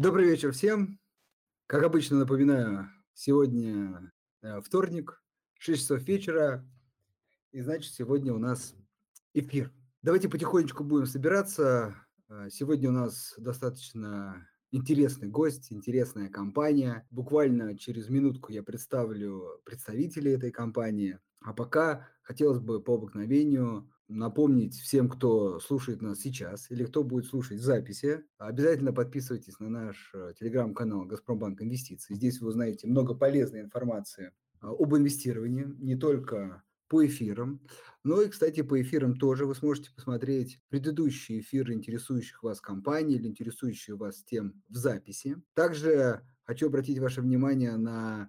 Добрый вечер всем. Как обычно, напоминаю, сегодня э, вторник, 6 часов вечера, и значит, сегодня у нас эфир. Давайте потихонечку будем собираться. Э, сегодня у нас достаточно интересный гость, интересная компания. Буквально через минутку я представлю представителей этой компании. А пока хотелось бы по обыкновению напомнить всем, кто слушает нас сейчас или кто будет слушать записи, обязательно подписывайтесь на наш э, телеграм-канал «Газпромбанк Инвестиции». Здесь вы узнаете много полезной информации а, об инвестировании, не только по эфирам. Но и, кстати, по эфирам тоже вы сможете посмотреть предыдущие эфиры интересующих вас компаний или интересующие вас тем в записи. Также хочу обратить ваше внимание на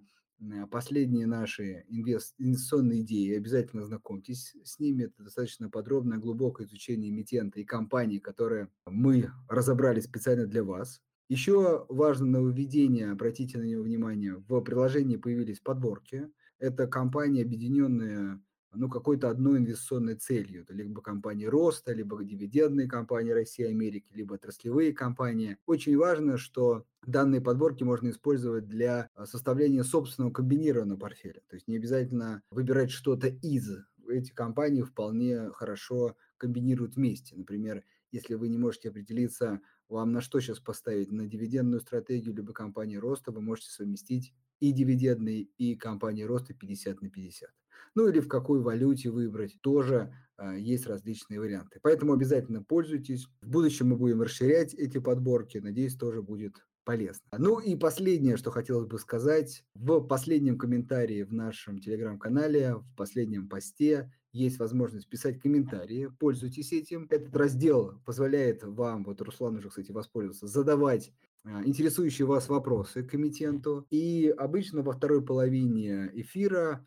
последние наши инвестиционные идеи. Обязательно знакомьтесь с ними. Это достаточно подробное, глубокое изучение эмитента и компаний, которые мы разобрали специально для вас. Еще важно нововведение, обратите на него внимание, в приложении появились подборки. Это компании, объединенные ну, какой-то одной инвестиционной целью. Это либо компании роста, либо дивидендные компании России и Америки, либо отраслевые компании. Очень важно, что данные подборки можно использовать для а, составления собственного комбинированного портфеля. То есть не обязательно выбирать что-то из. Эти компании вполне хорошо комбинируют вместе. Например, если вы не можете определиться, вам на что сейчас поставить, на дивидендную стратегию либо компании роста, вы можете совместить и дивидендные, и компании роста 50 на 50 ну или в какой валюте выбрать, тоже э, есть различные варианты. Поэтому обязательно пользуйтесь. В будущем мы будем расширять эти подборки, надеюсь, тоже будет полезно. Ну и последнее, что хотелось бы сказать, в последнем комментарии в нашем телеграм-канале, в последнем посте есть возможность писать комментарии, пользуйтесь этим. Этот раздел позволяет вам, вот Руслан уже, кстати, воспользовался, задавать а, интересующие вас вопросы комитенту. И обычно во второй половине эфира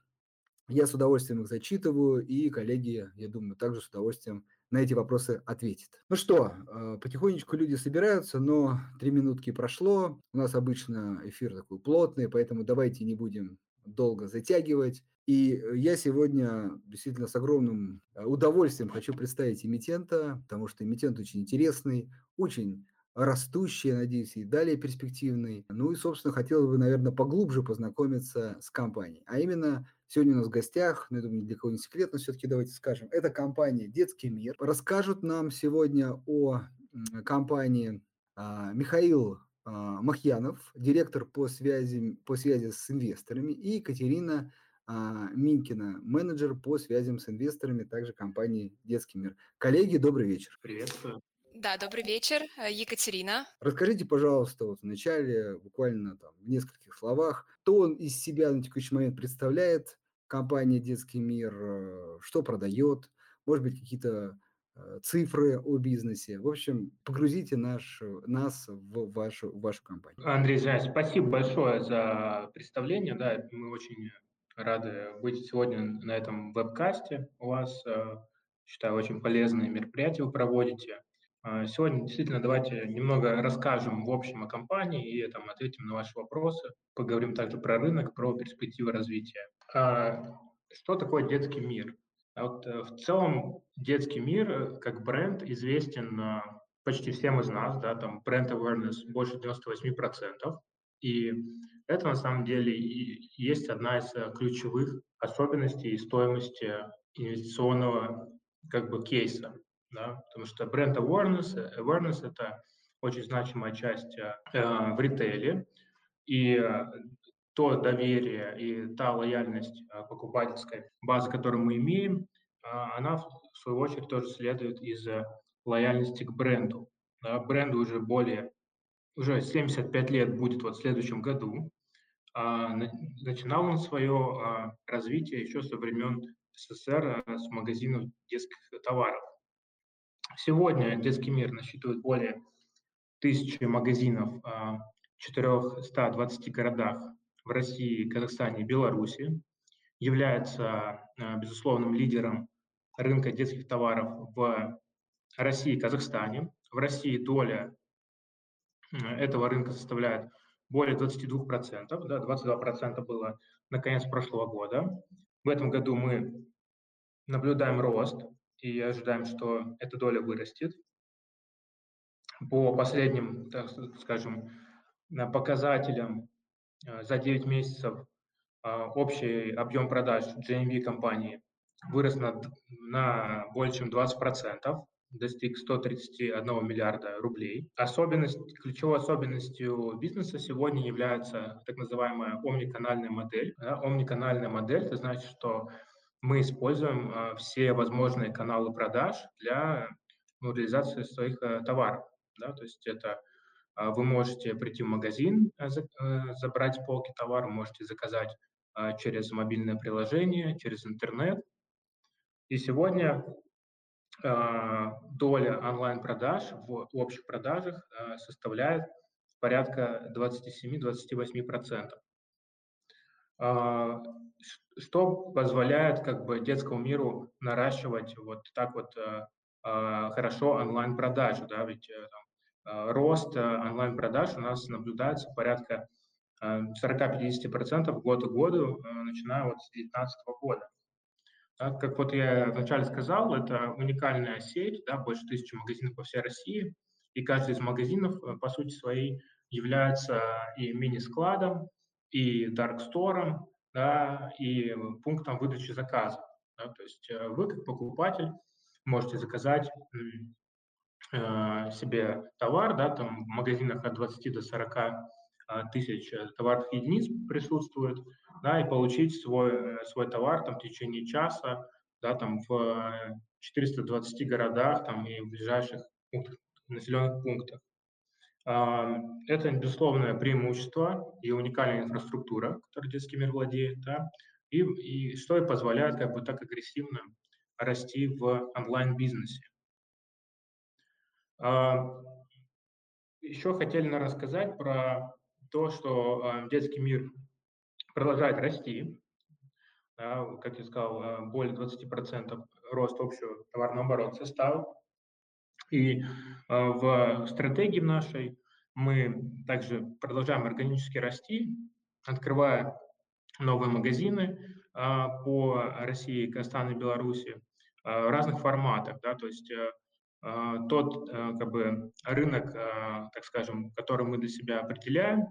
я с удовольствием их зачитываю, и коллеги, я думаю, также с удовольствием на эти вопросы ответят. Ну что, а, потихонечку люди собираются, но три минутки прошло. У нас обычно эфир такой плотный, поэтому давайте не будем долго затягивать. И я сегодня действительно с огромным а, удовольствием хочу представить эмитента, потому что эмитент очень интересный, очень растущий, я надеюсь, и далее перспективный. Ну и, собственно, хотелось бы, наверное, поглубже познакомиться с компанией. А именно Сегодня у нас в гостях, ну, я думаю, для кого не секрет, но все-таки давайте скажем, это компания «Детский мир». Расскажут нам сегодня о компании а, Михаил а, Махьянов, директор по связи, по связи с инвесторами, и Екатерина а, Минкина, менеджер по связям с инвесторами, также компании «Детский мир». Коллеги, добрый вечер. Приветствую. Да, добрый вечер, э, Екатерина. Расскажите, пожалуйста, вот вначале, буквально там в нескольких словах, кто он из себя на текущий момент представляет, компания «Детский мир», э, что продает, может быть, какие-то э, цифры о бизнесе. В общем, погрузите наш, нас в вашу, в вашу компанию. Андрей Зай, спасибо большое за представление. Да, мы очень рады быть сегодня на этом вебкасте. У вас, э, считаю, очень полезные мероприятия вы проводите. А, сегодня действительно давайте немного расскажем в общем о компании и там, ответим на ваши вопросы. Поговорим также про рынок, про перспективы развития. А, что такое детский мир? А вот э, в целом детский мир э, как бренд известен почти всем из нас, да, там бренд awareness больше 98%. И это на самом деле и есть одна из э, ключевых особенностей стоимости инвестиционного как бы кейса да, потому что бренд awareness, awareness это очень значимая часть э, в ритейле, и э, то доверие и та лояльность э, покупательской базы, которую мы имеем, э, она в свою очередь тоже следует из лояльности к бренду. Да, бренду уже более, уже 75 лет будет вот в следующем году. А, начинал он свое а, развитие еще со времен СССР с магазинов детских товаров. Сегодня детский мир насчитывает более тысячи магазинов в 420 городах в России, Казахстане и Беларуси, является безусловным лидером рынка детских товаров в России и Казахстане. В России доля этого рынка составляет более 22%, да, 22% было на конец прошлого года. В этом году мы наблюдаем рост и ожидаем, что эта доля вырастет. По последним, так скажем, показателям за 9 месяцев общий объем продаж GMV компании вырос на, на больше чем 20%, достиг 131 миллиарда рублей. Особенность, ключевой особенностью бизнеса сегодня является так называемая омниканальная модель. Да, омниканальная модель, это значит, что мы используем а, все возможные каналы продаж для ну, реализации своих а, товаров. Да, то есть это а, вы можете прийти в магазин, за, а, забрать полки товар, можете заказать а, через мобильное приложение, через интернет. И сегодня доля онлайн-продаж в общих продажах составляет порядка 27-28%. А, что позволяет как бы детскому миру наращивать вот так вот хорошо онлайн-продажи, да, ведь э, там, рост э, онлайн-продаж у нас наблюдается порядка 40-50% год к году, э, начиная вот с 2019 года. Так, как вот я вначале сказал, это уникальная сеть, да, больше тысячи магазинов по всей России, и каждый из магазинов, э, по сути своей, является и мини-складом, и дарк-стором, да, и пунктом выдачи заказа. Да, то есть э, вы, как покупатель, можете заказать э, себе товар, да, там в магазинах от 20 до 40 а, тысяч э, товарных единиц присутствует, да, и получить свой, э, свой товар там, в течение часа, да, там в 420 э, городах там, и в ближайших пунктах, населенных пунктах. Это, безусловное преимущество и уникальная инфраструктура, которой детский мир владеет, да, и, и что и позволяет как бы так агрессивно расти в онлайн-бизнесе. Еще хотели рассказать про то, что детский мир продолжает расти, как я сказал, э, более 20% рост общего товарного оборота составил. И э, в стратегии нашей мы также продолжаем органически расти, открывая новые магазины по России, Казахстану и Беларуси в разных форматах. Да, то есть тот как бы, рынок, так скажем, который мы для себя определяем,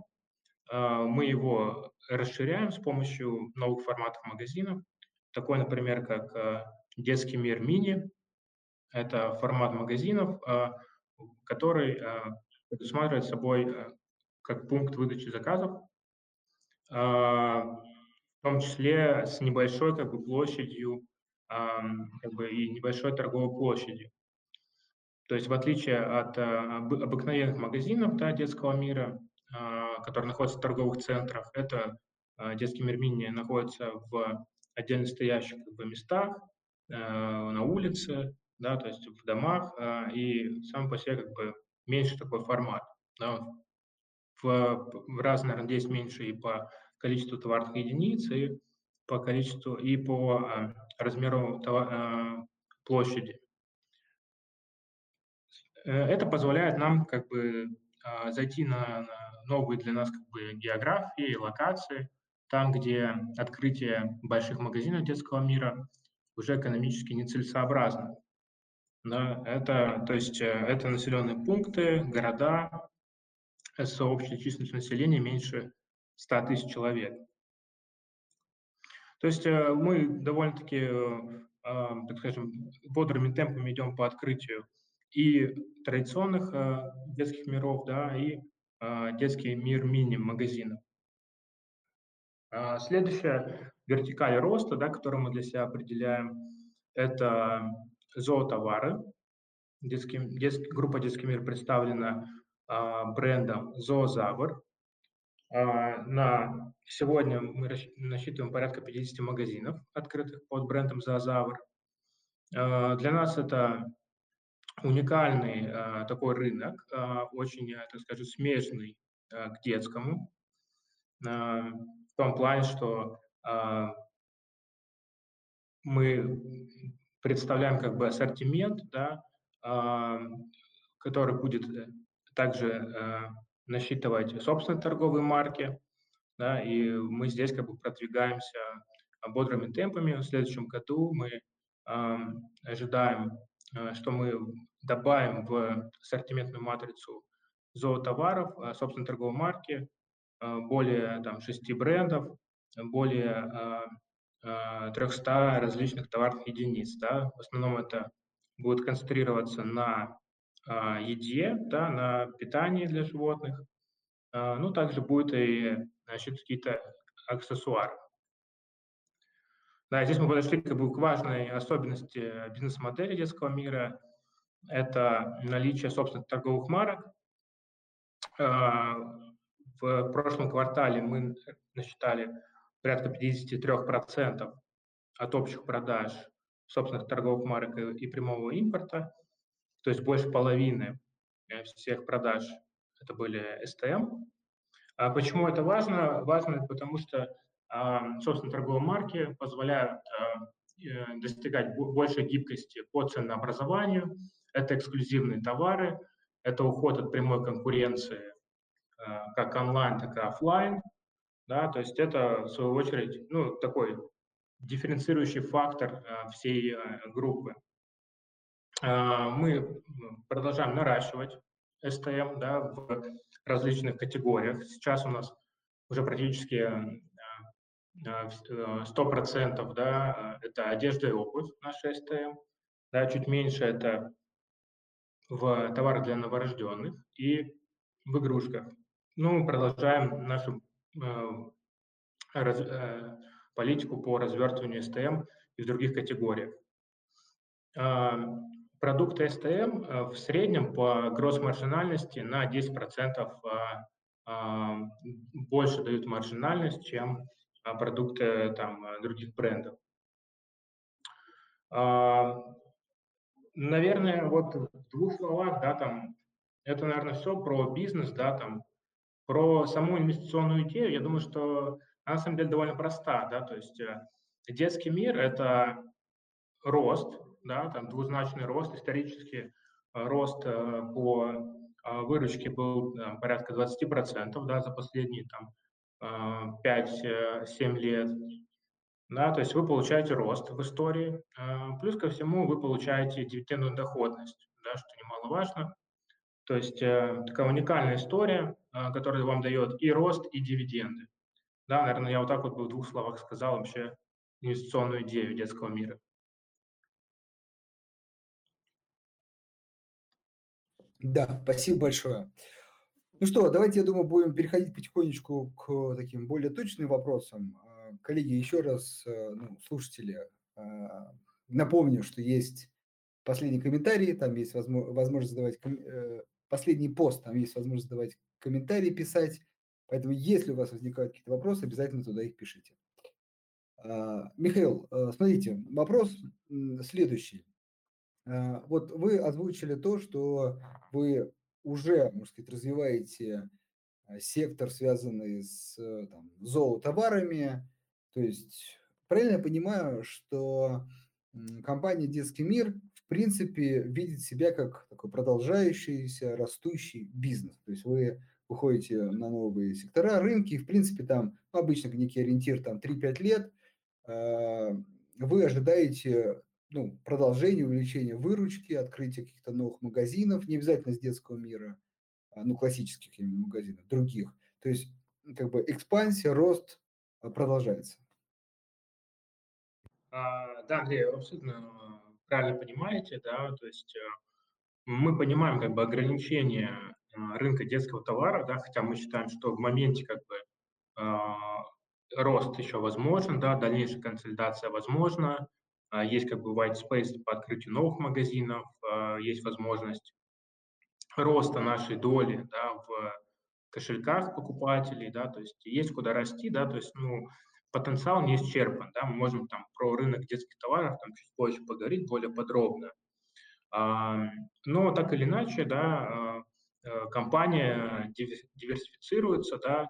а, мы его расширяем с помощью новых форматов магазинов. Такой, например, как а, детский мир мини. Это формат магазинов, а, который предусматривает собой как пункт выдачи заказов, в том числе с небольшой как бы, площадью как бы, и небольшой торговой площадью. То есть в отличие от обыкновенных магазинов да, детского мира, которые находятся в торговых центрах. Это детский мир мини находится в отдельно стоящих как бы, местах, э, на улице, да, то есть в домах, а, и сам по себе как бы меньше такой формат. Да. В, в раз, наверное, здесь меньше и по количеству товарных единиц, и по количеству, и по а, размеру товар, площади. Э, это позволяет нам как бы зайти на новые для нас как бы географии, локации, там, где открытие больших магазинов детского мира уже экономически нецелесообразно. Да, это, то есть э, это населенные пункты, города с общей численностью населения меньше 100 тысяч человек. То есть э, мы довольно-таки, э, так скажем, бодрыми темпами идем по открытию и традиционных детских миров, да, и детский мир мини-магазинов. А, следующая вертикаль роста, да, которую мы для себя определяем, это зоотовары. Детский, детский, группа «Детский мир» представлена а, брендом «Зоозавр». А, на сегодня мы насчитываем порядка 50 магазинов, открытых под брендом «Зоозавр». А, для нас это уникальный э, такой рынок, э, очень, так скажем, смежный э, к детскому, э, в том плане, что э, мы представляем как бы ассортимент, да, э, который будет также э, насчитывать собственные торговые марки, да, и мы здесь как бы продвигаемся бодрыми темпами. В следующем году мы э, ожидаем Э, что мы добавим в ассортиментную матрицу зоотоваров, э, собственно, торговой марки, э, более там, 6 брендов, более 300 различных товарных единиц. Да. В основном это будет концентрироваться на еде, да, на питании для животных. Ну, также будет и значит, какие-то аксессуары. Да, здесь мы подошли как бы, к важной особенности бизнес-модели детского мира. Это наличие собственных торговых марок. В прошлом квартале мы насчитали порядка 53% от общих продаж собственных торговых марок и прямого импорта, то есть больше половины э, всех продаж это были STM. А почему это важно? Важно, потому что собственно, торговые марки позволяют а, э, достигать большей гибкости по ценообразованию. Это эксклюзивные товары, это уход от прямой конкуренции а, как онлайн, так и офлайн. Да, то есть это, в свою очередь, ну, такой дифференцирующий фактор а, всей группы. Мы продолжаем наращивать STM да, в различных категориях. Сейчас у нас уже практически 100% э, да, это одежда и обувь, наша СТМ, да, чуть меньше это в товарах для новорожденных и в игрушках. Ну, мы продолжаем нашу раз, э, политику по развертыванию СТМ и в других категориях. Э, продукты СТМ э, в среднем по гросс-маржинальности на 10% э, э, больше дают маржинальность, чем продукты там, других брендов. Наверное, вот в двух словах, да, там, это, наверное, все про бизнес, да, там, про саму инвестиционную идею, я думаю, что она, на самом деле довольно проста, да, то есть э, детский мир – это рост, да, там двузначный рост, исторически рост э, по выручке был порядка 20%, да, за последние там 5-7 э, лет. Да, то есть вы получаете рост в истории, плюс ко всему вы получаете дивидендную доходность, да, что немаловажно. То есть э, такая уникальная история, а, которая вам дает и рост, и дивиденды. Да, наверное, я вот так вот бы в двух словах сказал вообще инвестиционную идею детского мира. Да, спасибо большое. Ну что, давайте, я думаю, будем переходить потихонечку к таким более точным вопросам. А, коллеги, еще раз, э, ну, слушатели, а, напомню, что есть последний комментарий, там есть возможность задавать, э, последний пост, там есть возможность задавать комментарии, писать. Поэтому, если у вас возникают какие-то вопросы, обязательно туда их пишите. А, Михаил, э, смотрите, вопрос следующий. Вот вы озвучили то, что вы уже, можно сказать, развиваете а, сектор, связанный с э, там, зоотоварами. То есть правильно я понимаю, что компания «Детский мир» в принципе видит себя как такой продолжающийся, растущий бизнес. То есть вы выходите на новые сектора, рынки, в принципе там ну, обычно некий ориентир там 3-5 лет, а, вы ожидаете ну, продолжение, увеличение выручки, открытие каких-то новых магазинов, не обязательно с детского мира, а, ну, классических именно магазинов, других. То есть, как бы экспансия, рост а, продолжается. Да, Андрей, абсолютно правильно понимаете, да, то есть мы понимаем как бы ограничения рынка детского товара, да, хотя мы считаем, что в моменте как бы рост еще возможен, да, дальнейшая консолидация возможна, а, есть как бы white space по открытию новых магазинов, а, есть возможность роста нашей доли да, в кошельках покупателей, да, то есть есть куда расти, да, то есть, ну, потенциал не исчерпан, да, мы можем там про рынок детских товаров там чуть позже поговорить более подробно. А, но так или иначе, да, компания диверсифицируется, да,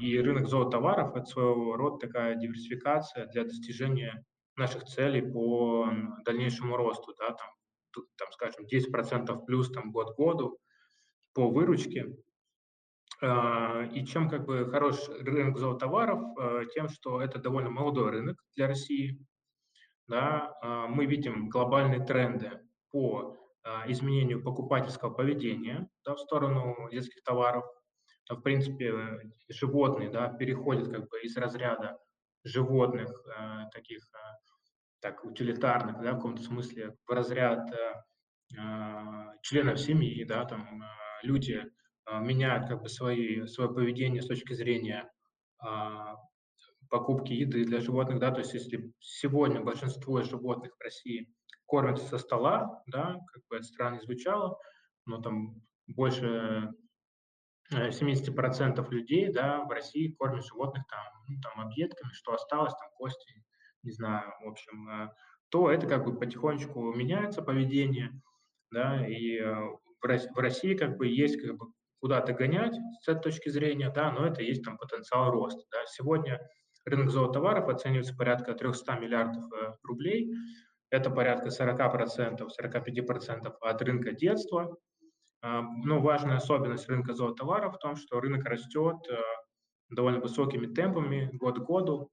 и рынок зоотоваров – это своего рода такая диверсификация для достижения наших целей по дальнейшему росту, да, там, там скажем, 10% плюс там, год к году по выручке. А, и чем как бы хорош рынок зоотоваров, а, тем, что это довольно молодой рынок для России. Да, а, мы видим глобальные тренды по а, изменению покупательского поведения да, в сторону детских товаров. В принципе, животные да, переходят как бы из разряда животных, э, таких э, так, утилитарных, да, в каком-то смысле, в разряд э, членов семьи, да, там люди меняют как бы свои, свое поведение с точки зрения покупки еды для животных, да, то есть если сегодня большинство животных в России кормятся со стола, да, как бы это странно звучало, но там больше 70% людей, да, в России кормят животных там, ну, там объедками, что осталось, там кости, не знаю, в общем, э, то это как бы потихонечку меняется поведение, да, и э, в России как бы есть как бы куда-то гонять с этой точки зрения, да, но это есть там потенциал роста, да. Сегодня рынок зоотоваров оценивается порядка 300 миллиардов э, рублей, это порядка 40%, 45% от рынка детства, а, ну, важная особенность рынка зоотоваров в том, что рынок растет э, довольно высокими темпами год к году,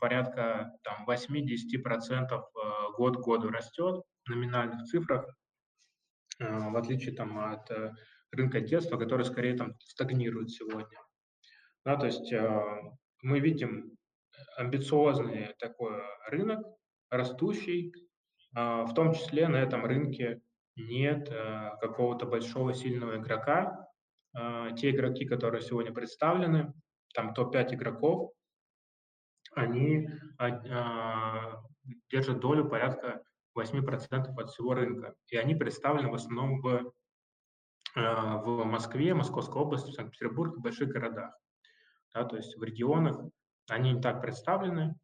порядка там, 8-10% э, год к году растет в номинальных цифрах, э, в отличие там, от рынка детства, который скорее там, стагнирует сегодня. Да, то есть мы видим амбициозный такой рынок, растущий, в том числе на этом рынке нет э, какого-то большого сильного игрока. Э, те игроки, которые сегодня представлены, там топ-5 игроков, они э, держат долю порядка 8% от всего рынка. И они представлены в основном в, в Москве, Московской области, Санкт-Петербурге, в больших городах. Да, то есть в регионах они не так представлены.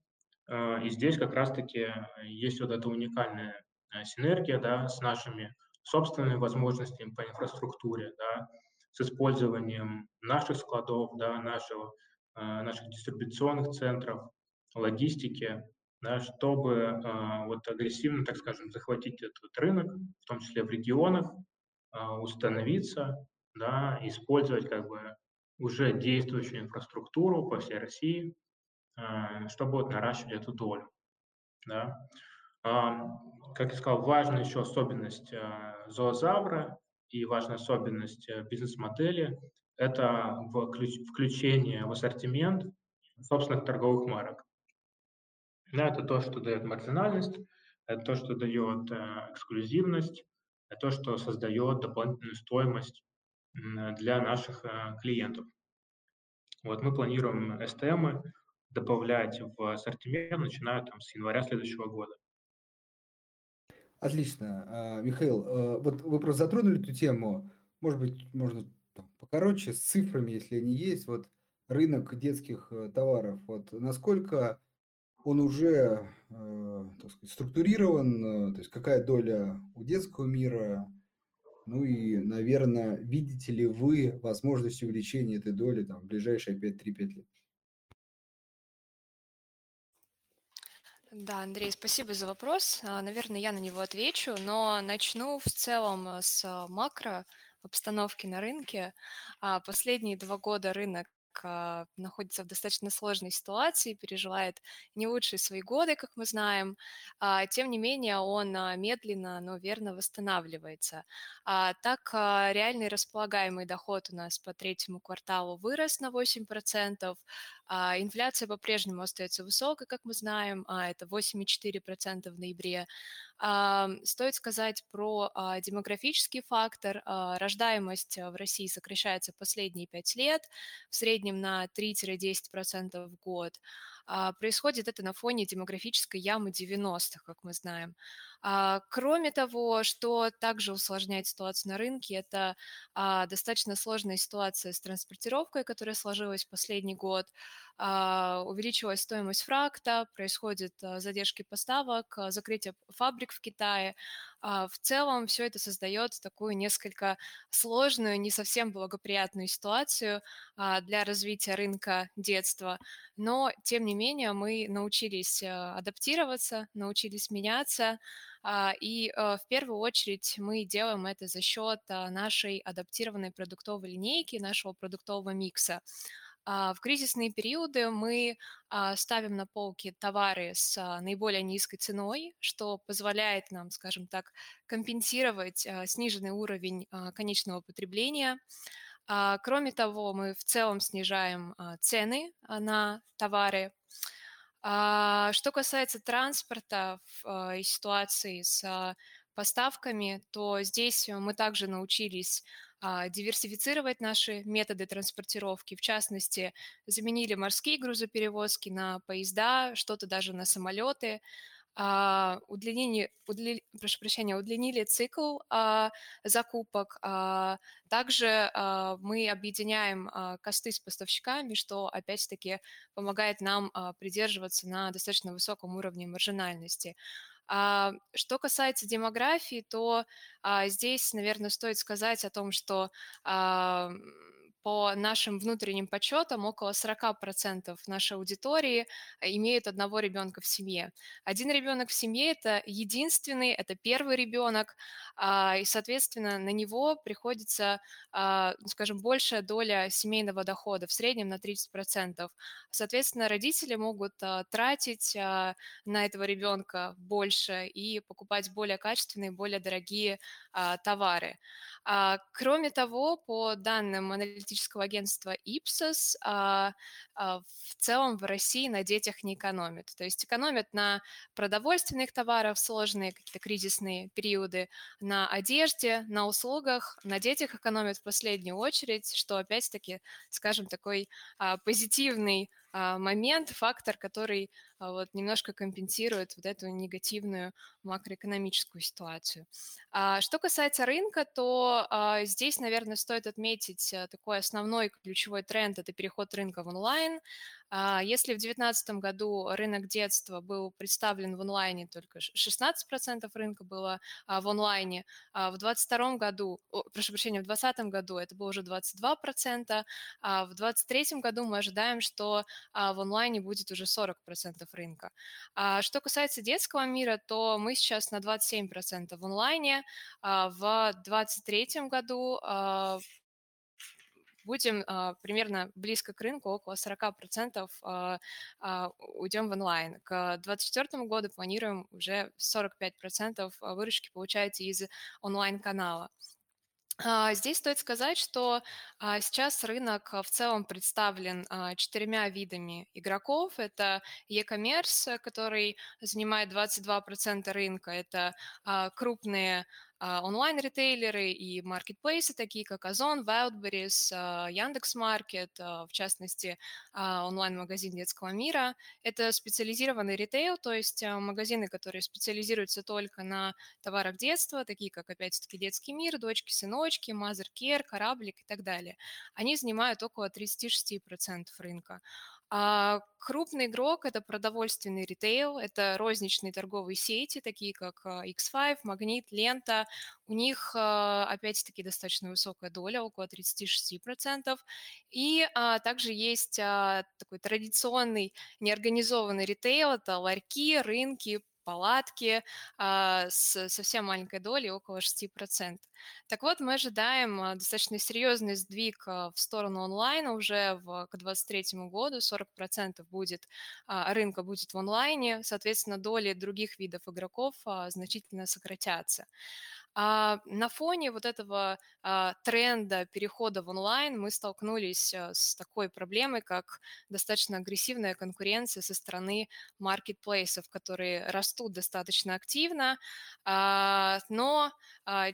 И здесь как раз-таки есть вот эта уникальная Э, синергия да, с нашими собственными возможностями по инфраструктуре, да, с использованием наших складов, да, нашего, э, наших дистрибуционных центров, логистики, да, чтобы э, вот агрессивно, так скажем, захватить этот рынок, в том числе в регионах, э, установиться, да, использовать как бы уже действующую инфраструктуру по всей России, э, чтобы вот наращивать эту долю. Да. Как я сказал, важная еще особенность э, зоозавра и важная особенность э, бизнес-модели – это включение в ассортимент собственных торговых марок. Да, это то, что дает маржинальность, это то, что дает э, эксклюзивность, это то, что создает дополнительную стоимость для наших клиентов. Вот мы планируем STM добавлять в ассортимент, начиная там, с января следующего года. Отлично. А, Михаил, э, вот вы просто затронули эту тему. Может быть, можно там, покороче, с цифрами, если они есть. Вот рынок детских э, товаров, вот насколько он уже э, так сказать, структурирован, то есть какая доля у детского мира, ну и, наверное, видите ли вы возможность увеличения этой доли там, в ближайшие 5-3-5 лет? Да, Андрей, спасибо за вопрос. А, наверное, я на него отвечу, но начну в целом э, с макро обстановки на рынке. А, последние два года рынок а, находится в достаточно сложной ситуации, переживает не лучшие свои годы, как мы знаем. А, тем не менее, он а, медленно, но верно восстанавливается. Так, реальный располагаемый доход у нас по третьему кварталу вырос на 8%. Инфляция по-прежнему остается высокой, как мы знаем, это 8,4% в ноябре. Стоит сказать про демографический фактор. Рождаемость в России сокращается последние пять лет, в среднем на 3-10% в год. Происходит это на фоне демографической ямы 90-х, как мы знаем. А, кроме того, что также усложняет ситуацию на рынке, это а, достаточно сложная ситуация с транспортировкой, которая сложилась в последний год. А, увеличилась стоимость фракта, происходят задержки поставок, закрытие фабрик в Китае. В целом все это создает такую несколько сложную, не совсем благоприятную ситуацию для развития рынка детства. Но, тем не менее, мы научились адаптироваться, научились меняться, а, и а, в первую очередь мы делаем это за счет а, нашей адаптированной продуктовой линейки, нашего продуктового микса. В кризисные периоды мы ставим на полки товары с наиболее низкой ценой, что позволяет нам, скажем так, компенсировать сниженный уровень конечного потребления. Кроме того, мы в целом снижаем цены на товары, а, что касается транспорта и ситуации с а, поставками, то здесь мы также научились а, диверсифицировать наши методы транспортировки. В частности, заменили морские грузоперевозки на поезда, что-то даже на самолеты. А, удлинили, удли, прошу прощения, удлинили цикл а, закупок. А, также а, мы объединяем а, косты с поставщиками, что опять-таки помогает нам а, придерживаться на достаточно высоком уровне маржинальности. А, что касается демографии, то а, здесь, наверное, стоит сказать о том, что а, по нашим внутренним подсчетам около 40% нашей аудитории э, имеют одного ребенка в семье. Один ребенок в семье – это единственный, это первый ребенок, а, и, соответственно, на него приходится, а, ну, скажем, большая доля семейного дохода, в среднем на 30%. Соответственно, родители могут а, тратить на этого ребенка больше и покупать более качественные, более дорогие товары. Кроме того, по данным аналитического агентства Ipsos, в целом в России на детях не экономят. То есть экономят на продовольственных товарах, сложные какие-то кризисные периоды, на одежде, на услугах, на детях экономят в последнюю очередь, что опять-таки, скажем, такой а, позитивный а, момент, фактор, который а, вот немножко компенсирует вот эту негативную макроэкономическую ситуацию. А, что касается рынка, то а, здесь, наверное, стоит отметить а, такой основной ключевой тренд – это переход рынка в онлайн. А, если в 2019 году рынок детства был представлен в онлайне, только 16% рынка было а, в онлайне, а в 2022 году, прошу прощения, в 2020 году это было уже 22%, а в 2023 году мы ожидаем, что в онлайне будет уже 40% рынка. Что касается детского мира, то мы сейчас на 27% в онлайне, в 2023 году будем а, примерно близко к рынку, около 40% а, а, уйдем в онлайн. К 2024 году планируем уже 45% выручки получать из онлайн-канала. Здесь стоит сказать, что сейчас рынок в целом представлен четырьмя видами игроков. Это e-commerce, который занимает 22% рынка. Это крупные а, онлайн-ритейлеры и маркетплейсы, такие как Озон, Wildberries, а, Яндекс.Маркет, а, в частности, онлайн-магазин детского мира. Это специализированный ритейл, то есть магазины, которые специализируются только на товарах детства, такие как, опять-таки, детский мир, дочки, сыночки, Care, кораблик и так далее. Они занимают около 36% рынка. А крупный игрок– это продовольственный ритейл, это розничные торговые сети, такие как X5, а, Магнит, Лента. У них, а, опять-таки, достаточно высокая доля, около 36%. И а, также есть а, такой традиционный неорганизованный ритейл, это ларьки, рынки, палатки а, с совсем маленькой долей, около 6%. Так вот, мы ожидаем а, достаточно серьезный сдвиг а, в сторону онлайна уже в, к 2023 году. 40% будет, рынка будет в онлайне, соответственно, доли других видов игроков значительно сократятся. А, на фоне вот этого а, тренда перехода в онлайн мы столкнулись а, с такой проблемой, как достаточно агрессивная конкуренция со стороны маркетплейсов, которые растут достаточно активно, но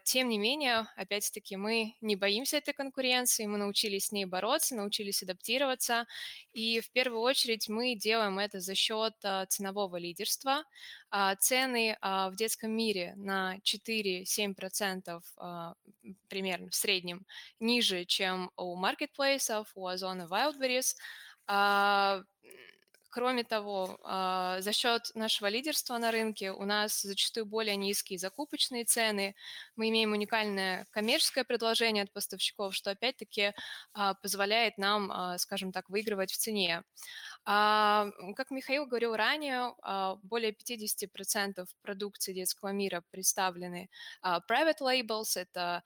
тем не менее, опять-таки, мы не боимся этой конкуренции, мы научились с ней бороться, научились адаптироваться, и в первую очередь мы делаем это за счет ценового лидерства. Цены в детском мире на 4-7% примерно в среднем ниже, чем у маркетплейсов, у Озона Wildberries. Кроме того, а, за счет нашего лидерства на рынке у нас зачастую более низкие закупочные цены. Мы имеем уникальное коммерческое предложение от поставщиков, что опять-таки а, позволяет нам, а, скажем так, выигрывать в цене. А, как Михаил говорил ранее, а, более 50% продукции детского мира представлены а, private labels, это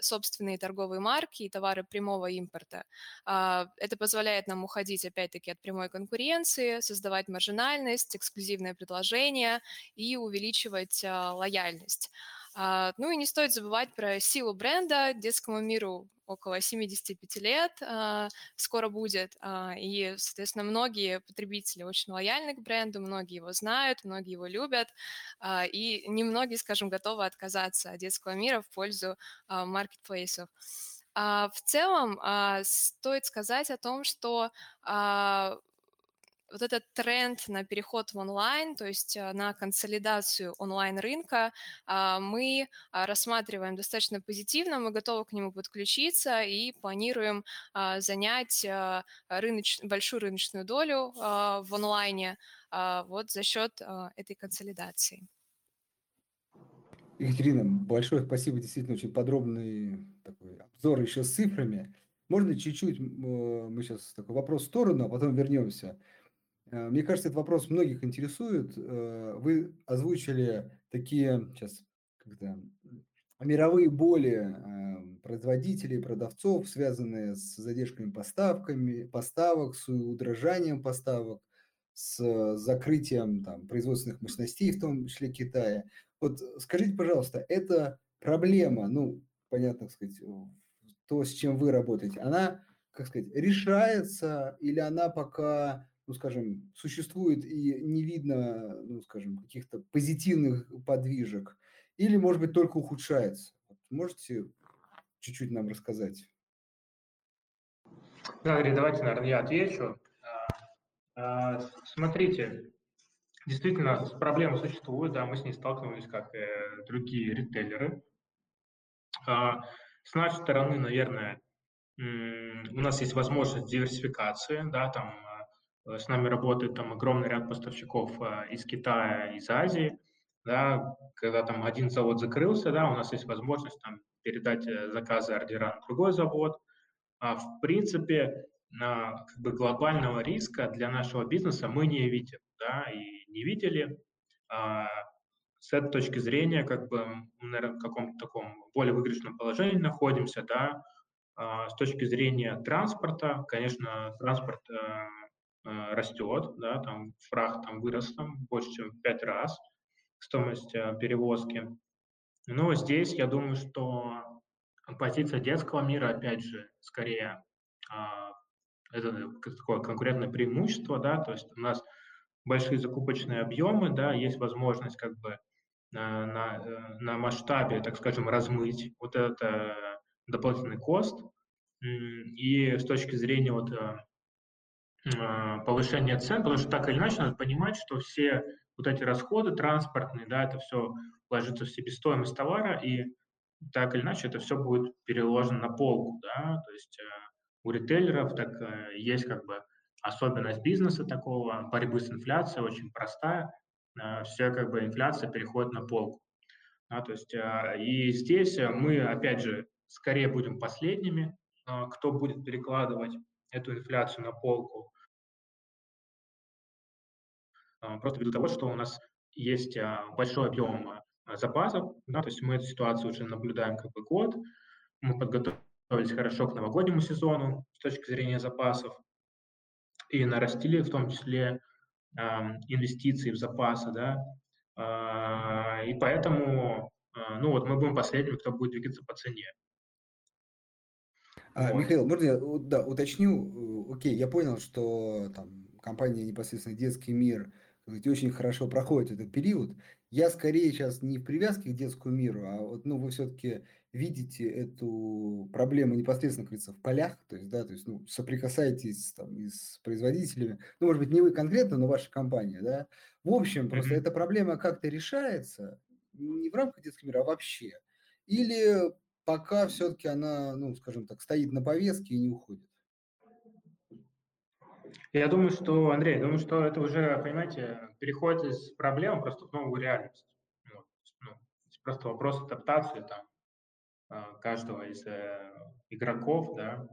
собственные торговые марки и товары прямого импорта. Это позволяет нам уходить, опять-таки, от прямой конкуренции, создавать маржинальность, эксклюзивное предложение и увеличивать лояльность. Ну и не стоит забывать про силу бренда. Детскому миру около 75 лет а, скоро будет. А, и, соответственно, многие потребители очень лояльны к бренду, многие его знают, многие его любят. А, и немногие, скажем, готовы отказаться от детского мира в пользу маркетплейсов. В целом, стоит сказать о том, что вот этот тренд на переход в онлайн, то есть э, на консолидацию онлайн-рынка, а, мы а, рассматриваем достаточно позитивно, мы готовы к нему подключиться и планируем а, занять рыноч... большую рыночную долю в онлайне вот за счет этой консолидации. Екатерина, большое спасибо, действительно очень подробный такой обзор еще с цифрами. Можно чуть-чуть, мы сейчас такой вопрос в сторону, а потом вернемся. Э, мне кажется, этот вопрос многих интересует. Э, вы озвучили такие сейчас как-то мировые боли эм, производителей, продавцов, связанные с задержками поставками, поставок, с удорожанием поставок, с закрытием там, производственных мощностей, в том числе Китая. Вот скажите, пожалуйста, эта проблема, ну, понятно, так сказать, то, с чем вы работаете, она, как сказать, решается или она пока ну, скажем, существует и не видно, ну, скажем, каких-то позитивных подвижек, или, может быть, только ухудшается? Вот можете чуть-чуть нам рассказать? Да, Андрей, давайте, наверное, я отвечу. А, а, смотрите, действительно, проблема существует, да, мы с ней сталкивались, как и другие ритейлеры. А, с нашей стороны, наверное, у нас есть возможность диверсификации, да, там Э, с нами работает там огромный ряд поставщиков э, из Китая, из Азии. Да, когда там один завод закрылся, да, у нас есть возможность там передать э, заказы, ордера на другой завод. А в принципе, на, как бы глобального риска для нашего бизнеса мы не видим, да, и не видели. А, с этой точки зрения, как бы, наверное, в каком-то таком более выигрышном положении находимся, да, а, с точки зрения транспорта, конечно, транспорт Э, растет, да, там фраг там вырос там больше, чем в пять раз стоимость э, перевозки. Но здесь я думаю, что позиция детского мира, опять же, скорее а, это такое конкурентное преимущество, да, то есть у нас большие закупочные объемы, да, есть возможность как бы на, на, на масштабе, так скажем, размыть вот это дополнительный кост. И с точки зрения вот э, повышение цен, потому что так или иначе надо понимать, что все вот эти расходы транспортные, да, это все ложится в себестоимость товара, и так или иначе это все будет переложено на полку, да, то есть э, у ритейлеров так э, есть как бы особенность бизнеса такого, борьбы с инфляцией очень простая, э, все как бы инфляция переходит на полку, да, то есть и здесь мы опять же скорее будем последними, кто будет перекладывать эту инфляцию на полку, а, просто ввиду того, что у нас есть а, большой объем а, запасов, да, то есть мы эту ситуацию уже наблюдаем как бы год, мы подготовились хорошо к новогоднему сезону с точки зрения запасов и нарастили в том числе э, инвестиции в запасы, да, э, и поэтому, э, ну вот мы будем последними, кто будет двигаться по цене. А, вот. Михаил, можно я да, уточню? Окей, я понял, что там компания непосредственно «Детский мир» сказать, очень хорошо проходит этот период. Я скорее сейчас не в привязке к детскому миру, а вот, ну, вы все-таки видите эту проблему непосредственно, как говорится, в полях, то есть, да, то есть, ну, соприкасаетесь там и с производителями, ну, может быть, не вы конкретно, но ваша компания, да. В общем, просто mm-hmm. эта проблема как-то решается не в рамках детского мира, а вообще. Или пока все-таки она, ну, скажем так, стоит на повестке и не уходит? Я думаю, что, Андрей, я думаю, что это уже, понимаете, переход из проблем просто в новую реальность. Вот. Ну, просто вопрос адаптации там а, каждого из э, игроков, да.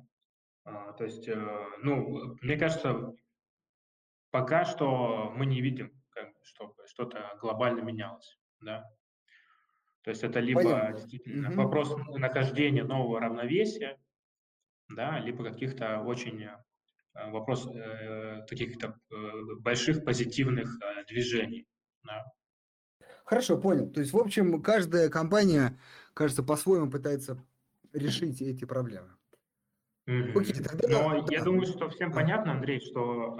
А, то есть, э, ну, мне кажется, пока что мы не видим, как, чтобы что-то глобально менялось, да. То есть это либо Понятно. действительно Мгм. вопрос нахождения нового равновесия, да, либо каких-то очень вопрос э, каких-то э, больших позитивных э, движений. Да. Хорошо, понял. То есть, в общем, каждая компания, кажется, по-своему пытается решить эти проблемы. Мгм. Окей, тогда Но да. я думаю, что всем Да. понятно, Андрей, что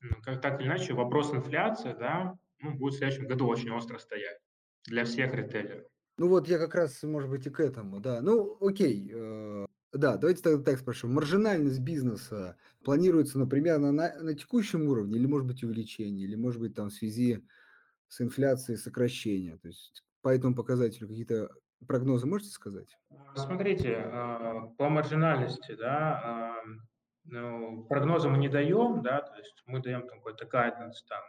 ну, как так или иначе вопрос инфляции, да, ну, будет в следующем году очень остро стоять для всех ритейлеров. Ну вот я как раз, может быть, и к этому, да. Ну, окей. э, Да, давайте тогда так спрошу. Маржинальность бизнеса планируется, например, на, на, текущем уровне, или, может быть, увеличение, или, может быть, там в связи с инфляцией сокращение. То есть по этому показателю какие-то прогнозы можете сказать? А, Смотрите, а, по маржинальности, да, а, ну, прогнозы мы не даем, да, то есть мы даем там какой-то гайденс там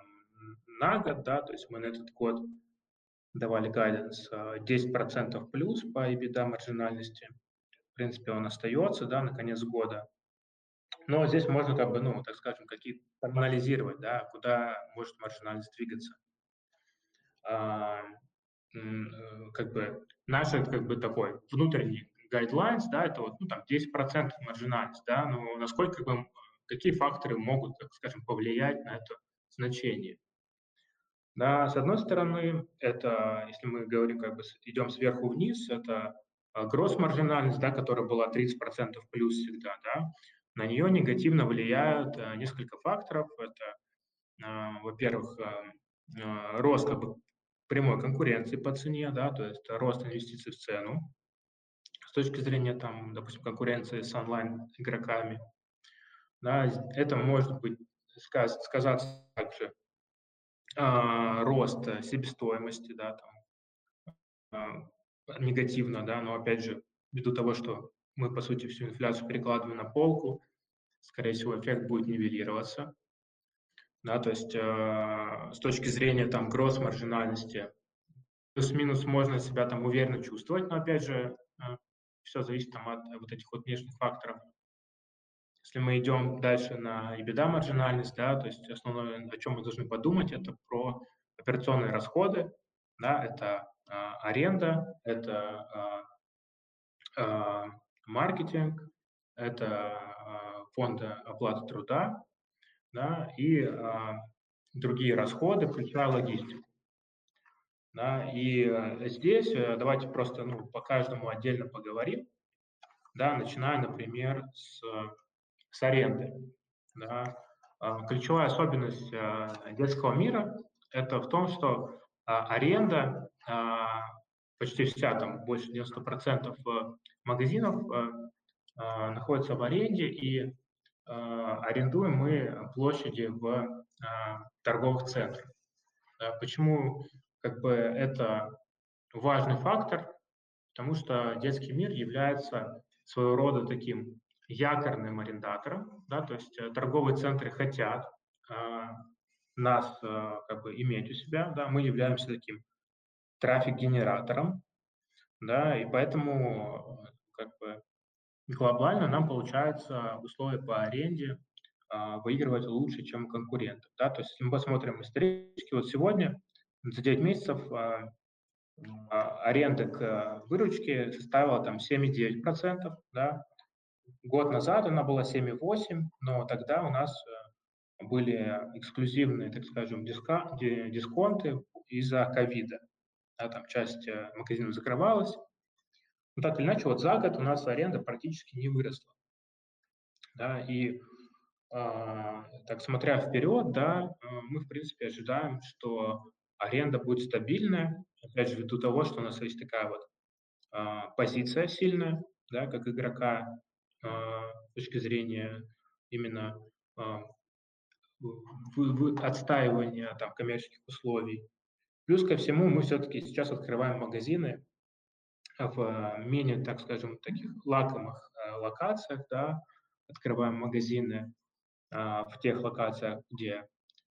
на год, да, то есть мы на этот год давали гайденс а, 10% плюс по EBITDA маржинальности. Принципе, он остается, да, на конец года. Но здесь можно как бы, ну, так скажем, какие анализировать, да, куда может маржинальность двигаться. А, э, как бы наш как бы такой внутренний guidelines, да, это вот, ну, там 10% маржинальность, да, но насколько, как бы, какие факторы могут, так скажем, повлиять на это значение. Да, с одной стороны, это, если мы говорим, как бы идем сверху вниз, это гросс-маржинальность, да, которая была 30% плюс всегда, да, на нее негативно влияют э, несколько факторов. Это, э, во-первых, э, э, рост как бы, прямой конкуренции по цене, да, то есть рост инвестиций в цену с точки зрения, там, допустим, конкуренции с онлайн-игроками. Да, это может быть сказ- сказаться также а, рост э, себестоимости, да, там, а, негативно, да, но опять же, ввиду того, что мы, по сути, всю инфляцию перекладываем на полку, скорее всего, эффект будет нивелироваться. Да, то есть э, с точки зрения там гросс маржинальности плюс-минус можно себя там уверенно чувствовать, но опять же э, все зависит там от вот этих вот внешних факторов. Если мы идем дальше на EBITDA маржинальность, да, то есть основное, о чем мы должны подумать, это про операционные расходы, да, это аренда, это а, а, маркетинг, это а, фонд оплаты труда, да, и а, другие расходы, включая логистику. Да, и здесь э, давайте просто ну, по каждому отдельно поговорим, да, начиная, например, с с аренды. Да. А, Ключевая особенность а, детского мира – это в том, что а, аренда, а, почти вся, там больше 90% э, магазинов а, а, находится в аренде, и а, арендуем мы площади в а, торговых центрах. Почему как бы, это важный фактор? Потому что детский мир является своего рода таким якорным арендатором, да, то есть э, торговые центры хотят э, нас э, как бы иметь у себя, да, мы являемся таким трафик-генератором, да, и поэтому э, как бы глобально нам получается условия по аренде а, выигрывать лучше, чем конкурентов, да, то есть если мы посмотрим исторически, вот сегодня за 9 месяцев а, а, аренда к выручке составила там 7,9%, да, Год назад она была 7,8, но тогда у нас э, были эксклюзивные, так скажем, диска, ди- дисконты из-за ковида. Да, там часть э, магазинов закрывалась. Но так или иначе, вот за год у нас аренда практически не выросла. Да, и а, так смотря вперед, да, э, мы в принципе ожидаем, что аренда будет стабильная, опять же, ввиду того, что у нас есть такая вот а, позиция сильная, да, как игрока а, с точки зрения именно а, в- в- отстаивания там, коммерческих условий. Плюс ко всему мы все-таки сейчас открываем магазины в а, менее, так скажем, таких лакомых а, локациях, да, открываем магазины а, в тех локациях, где,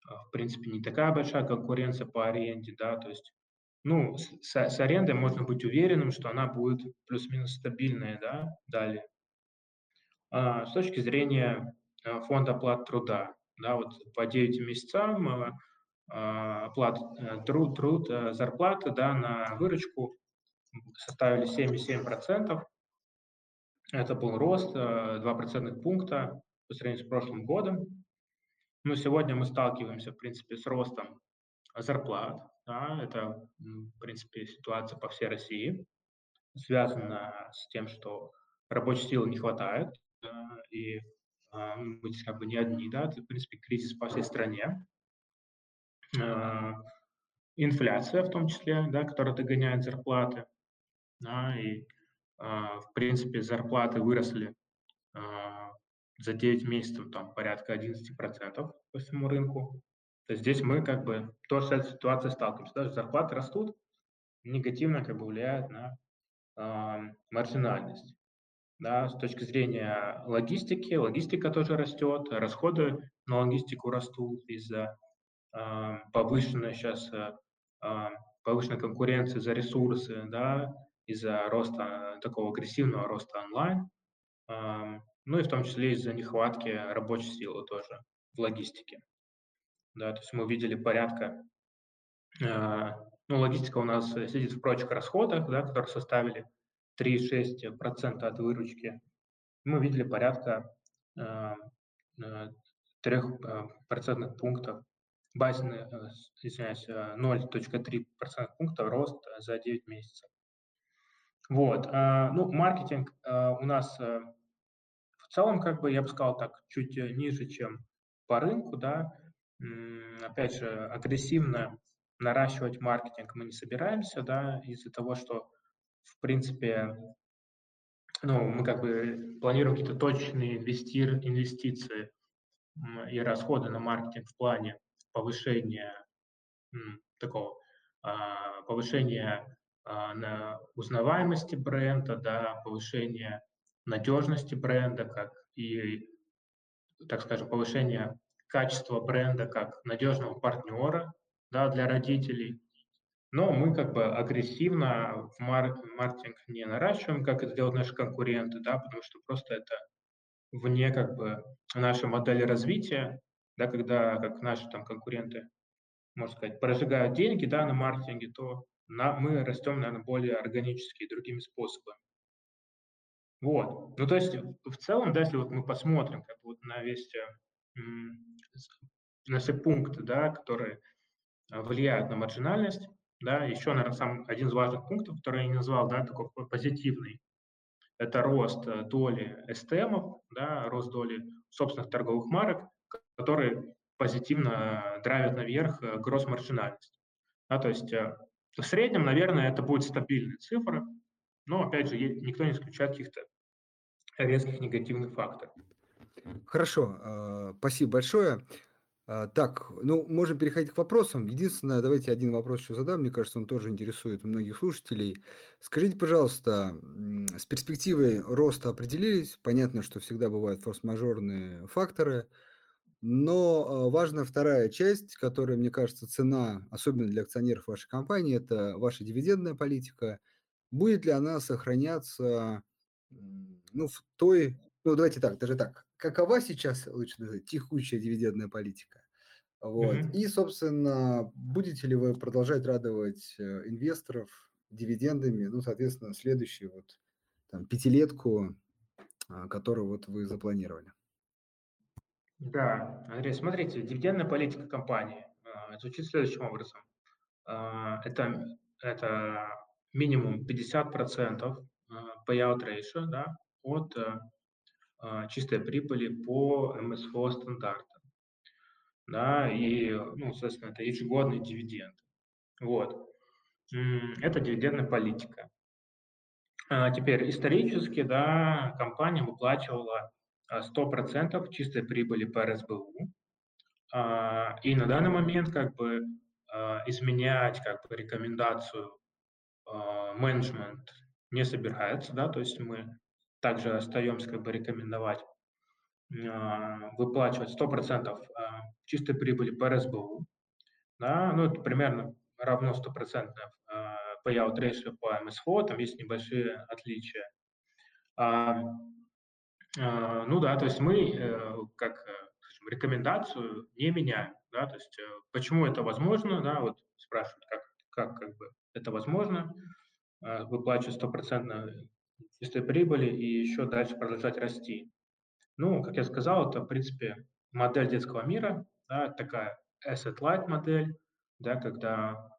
а, в принципе, не такая большая конкуренция по аренде, да, то есть ну, с, с- арендой можно быть уверенным, что она будет плюс-минус стабильная, да, далее. А, с точки зрения фонда оплат труда, да, вот по 9 месяцам э, оплат, труд, труд, зарплаты, да, на выручку составили 7,7%. Это был рост 2 процентных пункта по сравнению с прошлым годом. Но сегодня мы сталкиваемся, в принципе, с ростом зарплат. Да, это, в принципе, ситуация по всей России, связана с тем, что рабочей силы не хватает, и а, мы как бы не одни, да, это, в принципе, кризис по всей стране. А, инфляция в том числе, да, которая догоняет зарплаты, да, и, а, в принципе, зарплаты выросли за 9 месяцев там порядка 11% по всему рынку. То есть здесь мы как бы тоже с этой ситуацией сталкиваемся. Даже зарплаты растут, негативно как бы влияет на э, маржинальность. Да, с точки зрения логистики, логистика тоже растет, расходы на логистику растут из-за э, повышенной сейчас э, повышенной конкуренции за ресурсы, да, из-за роста такого агрессивного роста онлайн. Ну и в том числе из-за нехватки рабочей силы тоже в логистике. Да, то есть мы видели порядка, э, ну, логистика у нас сидит в прочих расходах, да, которые составили 3,6% от выручки. Мы видели порядка э, 3 э, процентных пунктов, базисный, э, извиняюсь, 0,3 процентных пункта рост за 9 месяцев. Вот, ну, маркетинг у нас в целом, как бы, я бы сказал так, чуть э, ниже, чем по рынку, да. Опять же, агрессивно наращивать маркетинг мы не собираемся, да, из-за того, что, в принципе, ну, мы как бы планируем какие-то точные инвестиции и расходы на маркетинг в плане повышения такого а, повышения а, на узнаваемости бренда, да, повышения надежности бренда, как и, так скажем, повышение качества бренда как надежного партнера да, для родителей. Но мы как бы агрессивно в маркетинг не наращиваем, как это делают наши конкуренты, да, потому что просто это вне как бы нашей модели развития, да, когда как наши там конкуренты, можно сказать, прожигают деньги да, на маркетинге, то на, мы растем, наверное, более органически другими способами. Вот. Ну, то есть, в целом, да, если вот мы посмотрим как вот на весь, э, на все пункты, да, которые э, влияют на маржинальность, да, еще, наверное, сам один из важных пунктов, который я не назвал, да, такой позитивный, это рост э, доли STM, да, рост доли собственных торговых марок, которые позитивно драйвят наверх гросс-маржинальность. Да, то есть в среднем, наверное, это будет стабильная цифра, но, опять же, никто не исключает каких-то резких негативных факторов. Хорошо, спасибо большое. Так, ну, можем переходить к вопросам. Единственное, давайте один вопрос еще задам. Мне кажется, он тоже интересует многих слушателей. Скажите, пожалуйста, с перспективой роста определились? Понятно, что всегда бывают форс-мажорные факторы, но а, важна вторая часть, которая, мне кажется, цена, особенно для акционеров вашей компании, это ваша дивидендная политика. Будет ли она сохраняться ну, в той, ну, давайте так, даже так, какова сейчас, лучше сказать, текущая дивидендная политика? Вот. Mm-hmm. И, собственно, будете ли вы продолжать радовать э, инвесторов дивидендами, ну, соответственно, следующую вот там, пятилетку, а, которую вот вы запланировали? Да, Андрей, смотрите, дивидендная политика компании э, звучит следующим образом. Э, это, это минимум 50% payout ratio, да, от э, а, чистой прибыли по МСФО стандартам. Да, и, ну, соответственно, это ежегодный дивиденд. Вот. Это дивидендная политика. А теперь исторически, да, компания выплачивала 100% а, чистой прибыли по РСБУ. А, и на данный момент как бы изменять как бы рекомендацию менеджмент не собирается, да, то есть мы также остаемся как бы рекомендовать а, выплачивать 100% а, чистой прибыли по РСБУ, да, ну, это примерно равно 100% а, payout ratio по МСФО, там есть небольшие отличия. А, ну да, то есть мы, э, как общем, рекомендацию не меняем, да, то есть почему это возможно, да, вот спрашивают, как, как, как бы это возможно, выплачивать стопроцентно чистой прибыли и еще дальше продолжать расти. Ну, как я сказал, это, в принципе, модель детского мира, да, такая asset-light модель, да, когда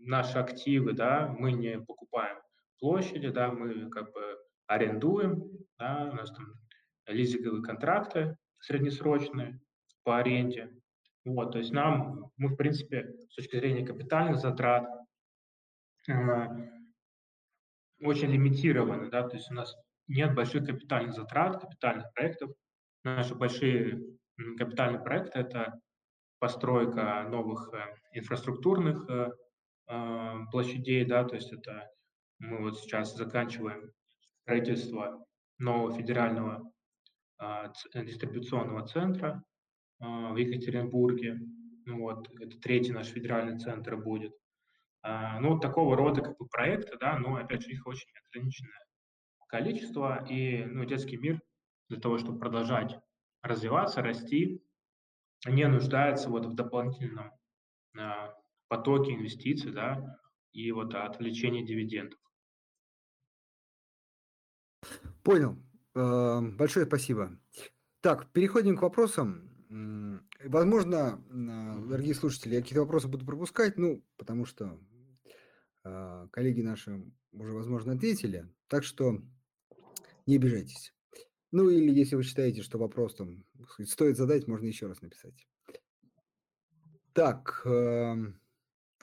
наши активы, да, мы не покупаем площади, да, мы как бы арендуем, да, у нас там лизинговые контракты среднесрочные по аренде. Вот, то есть нам, мы, в принципе, с точки зрения капитальных затрат, очень лимитированы, да, то есть у нас нет больших капитальных затрат, капитальных проектов. Наши большие капитальные проекты – это постройка новых э, инфраструктурных э, э, площадей, да, то есть это мы вот сейчас заканчиваем строительство нового федерального дистрибуционного центра в Екатеринбурге. Ну вот, это третий наш федеральный центр будет. Ну, вот такого рода как бы проекты, да, но, опять же, их очень ограниченное количество, и, ну, детский мир для того, чтобы продолжать развиваться, расти, не нуждается вот в дополнительном а, потоке инвестиций, да, и вот отвлечении дивидендов. Понял. Э, большое спасибо. Так, переходим к вопросам. Возможно, дорогие слушатели, я какие-то вопросы буду пропускать, ну, потому что э, коллеги наши уже, возможно, ответили. Так что не обижайтесь. Ну или если вы считаете, что вопрос там стоит задать, можно еще раз написать. Так, э,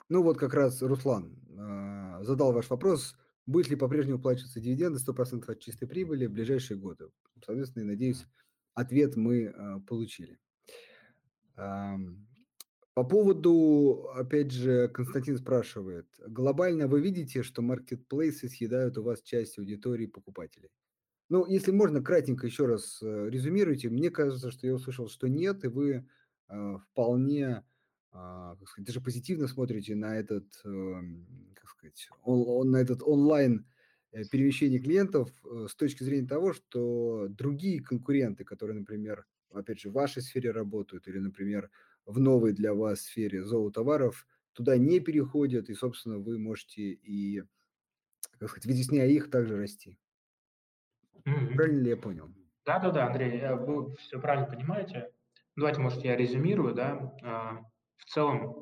ну вот как раз Руслан э, задал ваш вопрос. Будет ли по-прежнему выплачиваться дивиденды 100% от чистой прибыли в ближайшие годы? Соответственно, надеюсь, ответ мы э, получили. По поводу, опять же, Константин спрашивает, глобально вы видите, что маркетплейсы съедают у вас часть аудитории покупателей? Ну, если можно, кратенько еще раз э, резюмируйте. Мне кажется, что я услышал, что нет, и вы э, вполне, как сказать, даже позитивно смотрите на этот, э, как сказать, он, на этот онлайн э, перемещение клиентов э, с точки зрения того, что другие конкуренты, которые, например, опять же, в вашей сфере работают или, например, в новой для вас сфере зоотоваров, туда не переходят, и, собственно, вы можете и, как сказать, вытесняя их, также расти. Мгм. Правильно ли я понял? Да-да-да, Андрей, э, вы все правильно понимаете. Давайте, может, я резюмирую, да. В целом,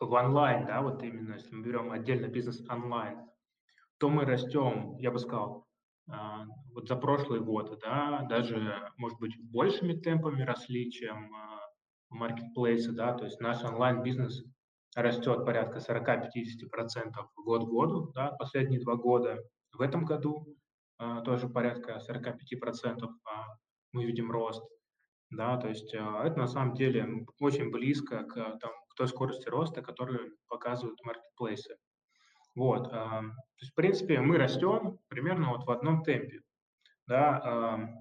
в онлайн, да, вот именно если мы берем отдельно бизнес онлайн, то мы растем, я бы сказал, а, вот за прошлый год, да, даже, может быть, большими темпами росли, чем а, маркетплейсы, да, то есть наш онлайн-бизнес растет порядка 40-50% год к году, да, последние два года. В этом году а, тоже порядка 45% а, мы видим рост. Да, то есть а, это на самом деле очень близко к, там, к той скорости роста, которую показывают маркетплейсы. Вот, то есть, в принципе, мы растем примерно вот в одном темпе. Да,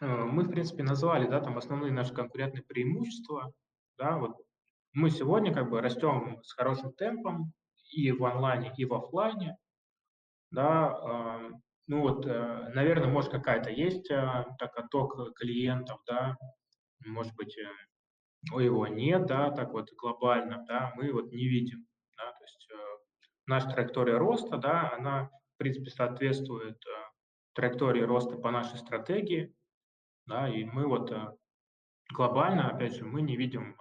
мы, в принципе, назвали, да, там основные наши конкурентные преимущества. Да, вот мы сегодня как бы растем с хорошим темпом и в онлайне, и в офлайне. Да, ну вот, э, наверное, может какая-то есть э, так отток клиентов, да, может быть, э, у его нет, да, так вот глобально, да, мы вот не видим, да, то есть наша траектория роста, да, она, в принципе, соответствует траектории роста по нашей стратегии, да, и мы вот глобально, опять же, мы не видим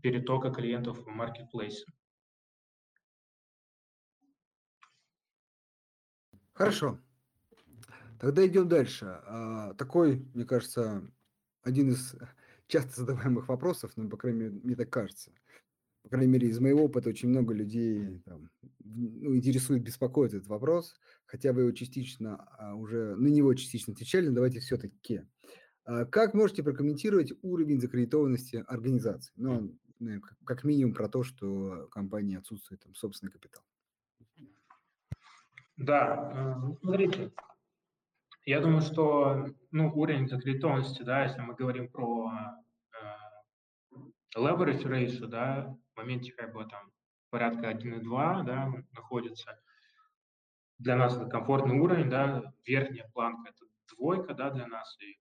перетока клиентов в маркетплейсе. Хорошо. Тогда идем дальше. А, такой, мне кажется, один из часто задаваемых вопросов, ну, по крайней мере, мне так кажется. По крайней мере, из моего опыта очень много людей там, ну, интересует, беспокоит этот вопрос, хотя вы его частично а, уже, на него частично отвечали, но давайте все-таки. А, как можете прокомментировать уровень закредитованности организации? Ну, как минимум про то, что компания отсутствует там собственный капитал. Да, э, ну, смотрите, я думаю, что ну, уровень закредитованности, да, если мы говорим про э, leverage ratio, да, в моменте как бы там порядка 1,2, да, находится, для нас это комфортный уровень, да, верхняя планка это двойка, да, для нас, и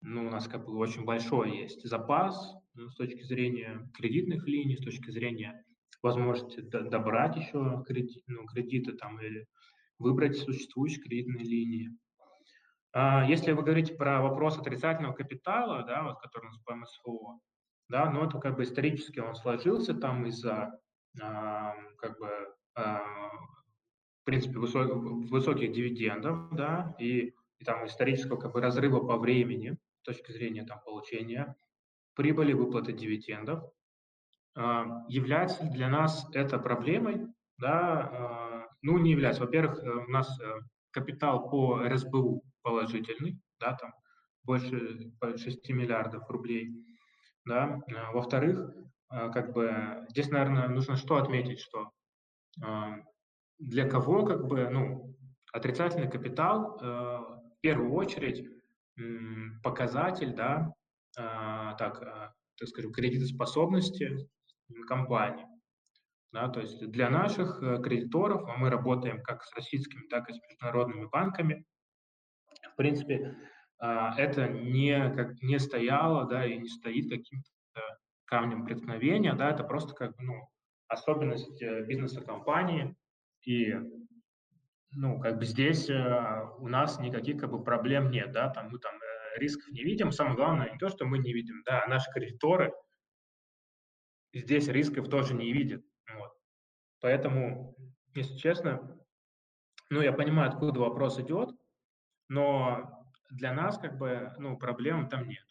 ну, у нас как бы очень большой есть запас ну, с точки зрения кредитных линий, с точки зрения возможности добрать еще кредит, ну, кредиты там или выбрать существующие кредитные линии. А, если вы говорите про вопрос отрицательного капитала, да, вот, который по МСФО, да, ну это как бы исторически он сложился там из-за а, как бы а, в принципе высоких, высоких дивидендов, да, и, и там исторического как бы разрыва по времени с точки зрения там получения прибыли, выплаты дивидендов. Является для нас это проблемой? Да, ну не является. Во-первых, э, у нас э, капитал по РСБУ положительный, да, там больше 6 миллиардов рублей, да. А, во-вторых, как бы здесь, наверное, нужно что отметить, что для кого, как бы, ну, отрицательный капитал в первую очередь показатель, да, так, так скажем, кредитоспособности компании. Да, то есть для наших э, кредиторов, а мы работаем как с российскими, так и с международными банками, в принципе, а, это не, как, не стояло, да, и не стоит каким-то камнем преткновения, да, это просто как ну, особенность э, бизнеса компании, и ну, как бы здесь э, у нас никаких как бы проблем нет, да, там мы там рисков не видим, самое главное не то, что мы не видим, да, а наши кредиторы здесь рисков тоже не видят. Поэтому, если честно, ну, я понимаю, откуда вопрос идет, но для нас как бы, ну, проблем там нет.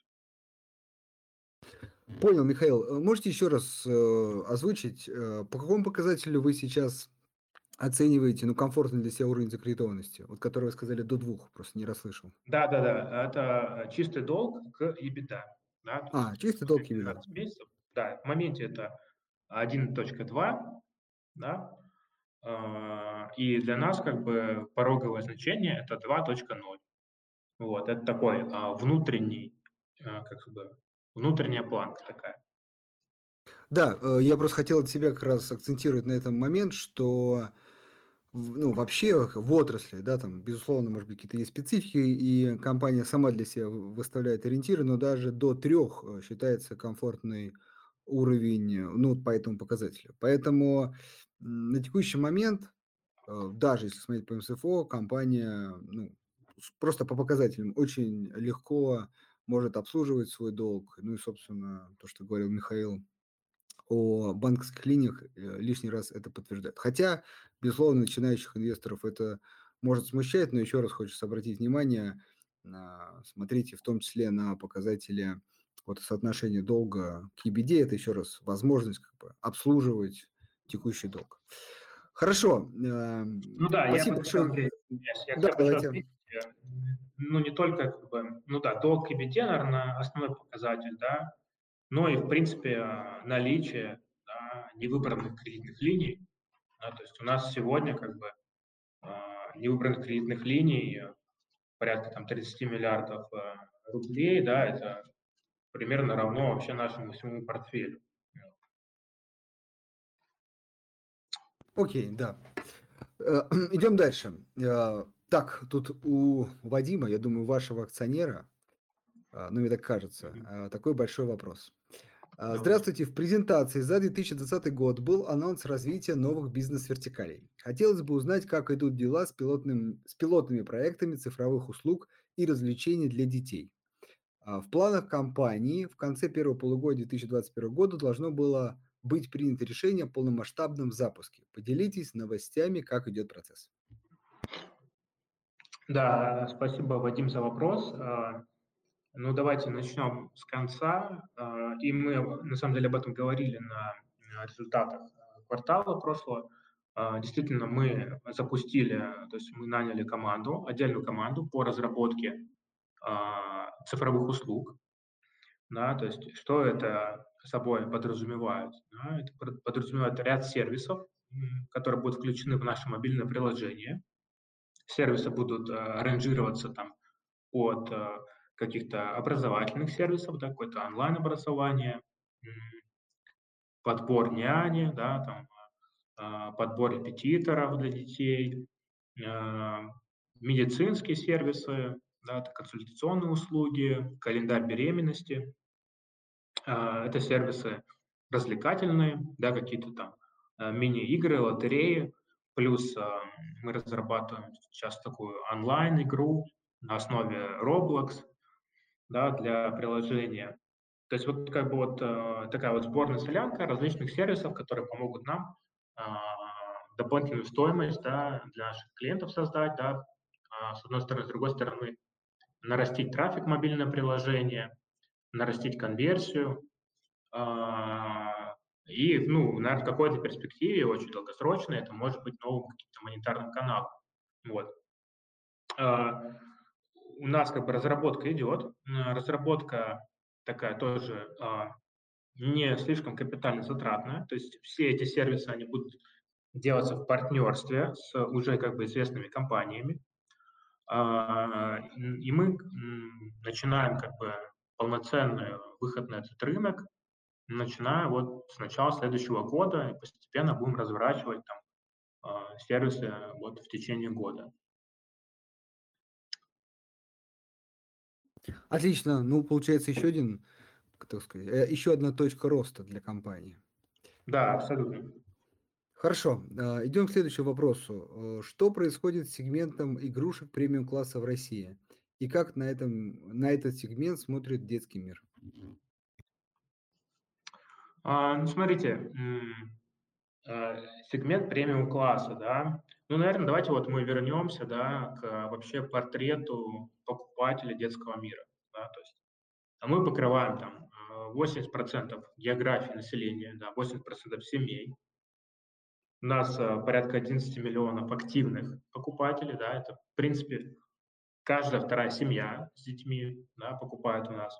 Понял, Михаил. Э, можете еще раз э, озвучить, э, по какому показателю вы сейчас оцениваете, ну, комфортный для себя уровень закредитованности, вот который вы сказали до двух, просто не расслышал. Да, да, да, это чистый долг к EBITDA. Да, а, чистый долг к EBITDA. Месяцев. Да, в моменте это 1.2, да, а, и для нас как бы пороговое значение это 2.0. Вот, это такой а, внутренний, а, как бы, внутренняя планка такая. Да, э, я просто хотел от себя как раз акцентировать на этом момент, что ну, вообще в отрасли, да, там, безусловно, может быть, какие-то есть специфики, и компания сама для себя выставляет ориентиры, но даже до трех э, считается комфортный уровень, ну, по этому показателю. Поэтому на текущий момент, э, даже если смотреть по МСФО, компания, ну, просто по показателям очень легко может обслуживать свой долг. Ну и, собственно, то, что говорил Михаил о банковских линиях, э, лишний раз это подтверждает. Хотя, безусловно, начинающих инвесторов это может смущать, но еще раз хочется обратить внимание, смотрите в том числе на показатели вот соотношения долга к EBD, это еще раз возможность как бы обслуживать текущий долг. Хорошо. Эм, ну да, Спасибо я большое. Я да, давайте. Ну не только, как бы, ну да, долг EBD, наверное, основной показатель, да, но и, в принципе, наличие да, невыбранных кредитных линий. Да, то есть у нас сегодня как бы а, невыбранных кредитных линий порядка там 30 миллиардов э, рублей, да, это примерно равно вообще нашему всему портфелю. Окей, да. Э, идем дальше. Э, так, тут у Вадима, я думаю, вашего акционера, э, ну, мне так кажется, такой большой вопрос. Здравствуйте. В презентации за 2020 год был анонс развития новых бизнес-вертикалей. Хотелось бы узнать, как идут дела с, пилотным, с пилотными проектами цифровых услуг и развлечений для детей. В планах компании в конце первого полугодия 2021 года должно было быть принято решение о полномасштабном запуске. Поделитесь новостями, как идет процесс. Да, спасибо, Вадим, за вопрос. А, ну, давайте начнем с конца. А, и мы, на самом деле, об этом говорили на результатах квартала прошлого. А, действительно, мы запустили, то есть мы наняли команду, отдельную команду по разработке цифровых услуг. Да, то есть что это собой подразумевает? Да, это подразумевает ряд сервисов, которые будут включены в наше мобильное приложение. Сервисы будут э, ранжироваться там от э, каких-то образовательных сервисов, да, какое-то онлайн-образование, подбор няни, да, там, э, подбор репетиторов для детей, медицинские сервисы, да, это консультационные услуги, календарь беременности, а, это сервисы развлекательные, да, какие-то там а, мини-игры, лотереи, плюс а, мы разрабатываем сейчас такую онлайн-игру на основе Roblox, да, для приложения. То есть вот как бы вот такая вот сборная солянка различных сервисов, которые помогут нам дополнительную стоимость да, для наших клиентов создать, да, с одной стороны, с другой стороны, нарастить трафик мобильное приложение, нарастить конверсию, а, и, ну, в какой-то перспективе, очень долгосрочной, это может быть новым каким-то монетарным каналом. Вот. А, у нас как бы разработка идет, разработка такая тоже а, не слишком капитально затратная, то есть все эти сервисы, они будут делаться в партнерстве с уже как бы известными компаниями, и мы начинаем как бы полноценный выход на этот рынок, начиная вот с начала следующего года, и постепенно будем разворачивать там э, сервисы вот в течение года. Отлично. Ну, получается, еще один, так сказать, э, еще одна точка роста для компании. Да, абсолютно. Хорошо, а, идем к следующему вопросу. Э, что происходит с сегментом игрушек премиум-класса в России? И как на, этом, на этот сегмент смотрит детский мир? А, ну, смотрите, а, сегмент премиум-класса, да. Ну, наверное, давайте вот мы вернемся, да, к вообще портрету покупателя детского мира, да, то есть а мы покрываем там 80% географии населения, да, 80% семей, у нас э, порядка 11 миллионов активных покупателей, да, это, в принципе, каждая вторая семья с детьми, да, покупает у нас.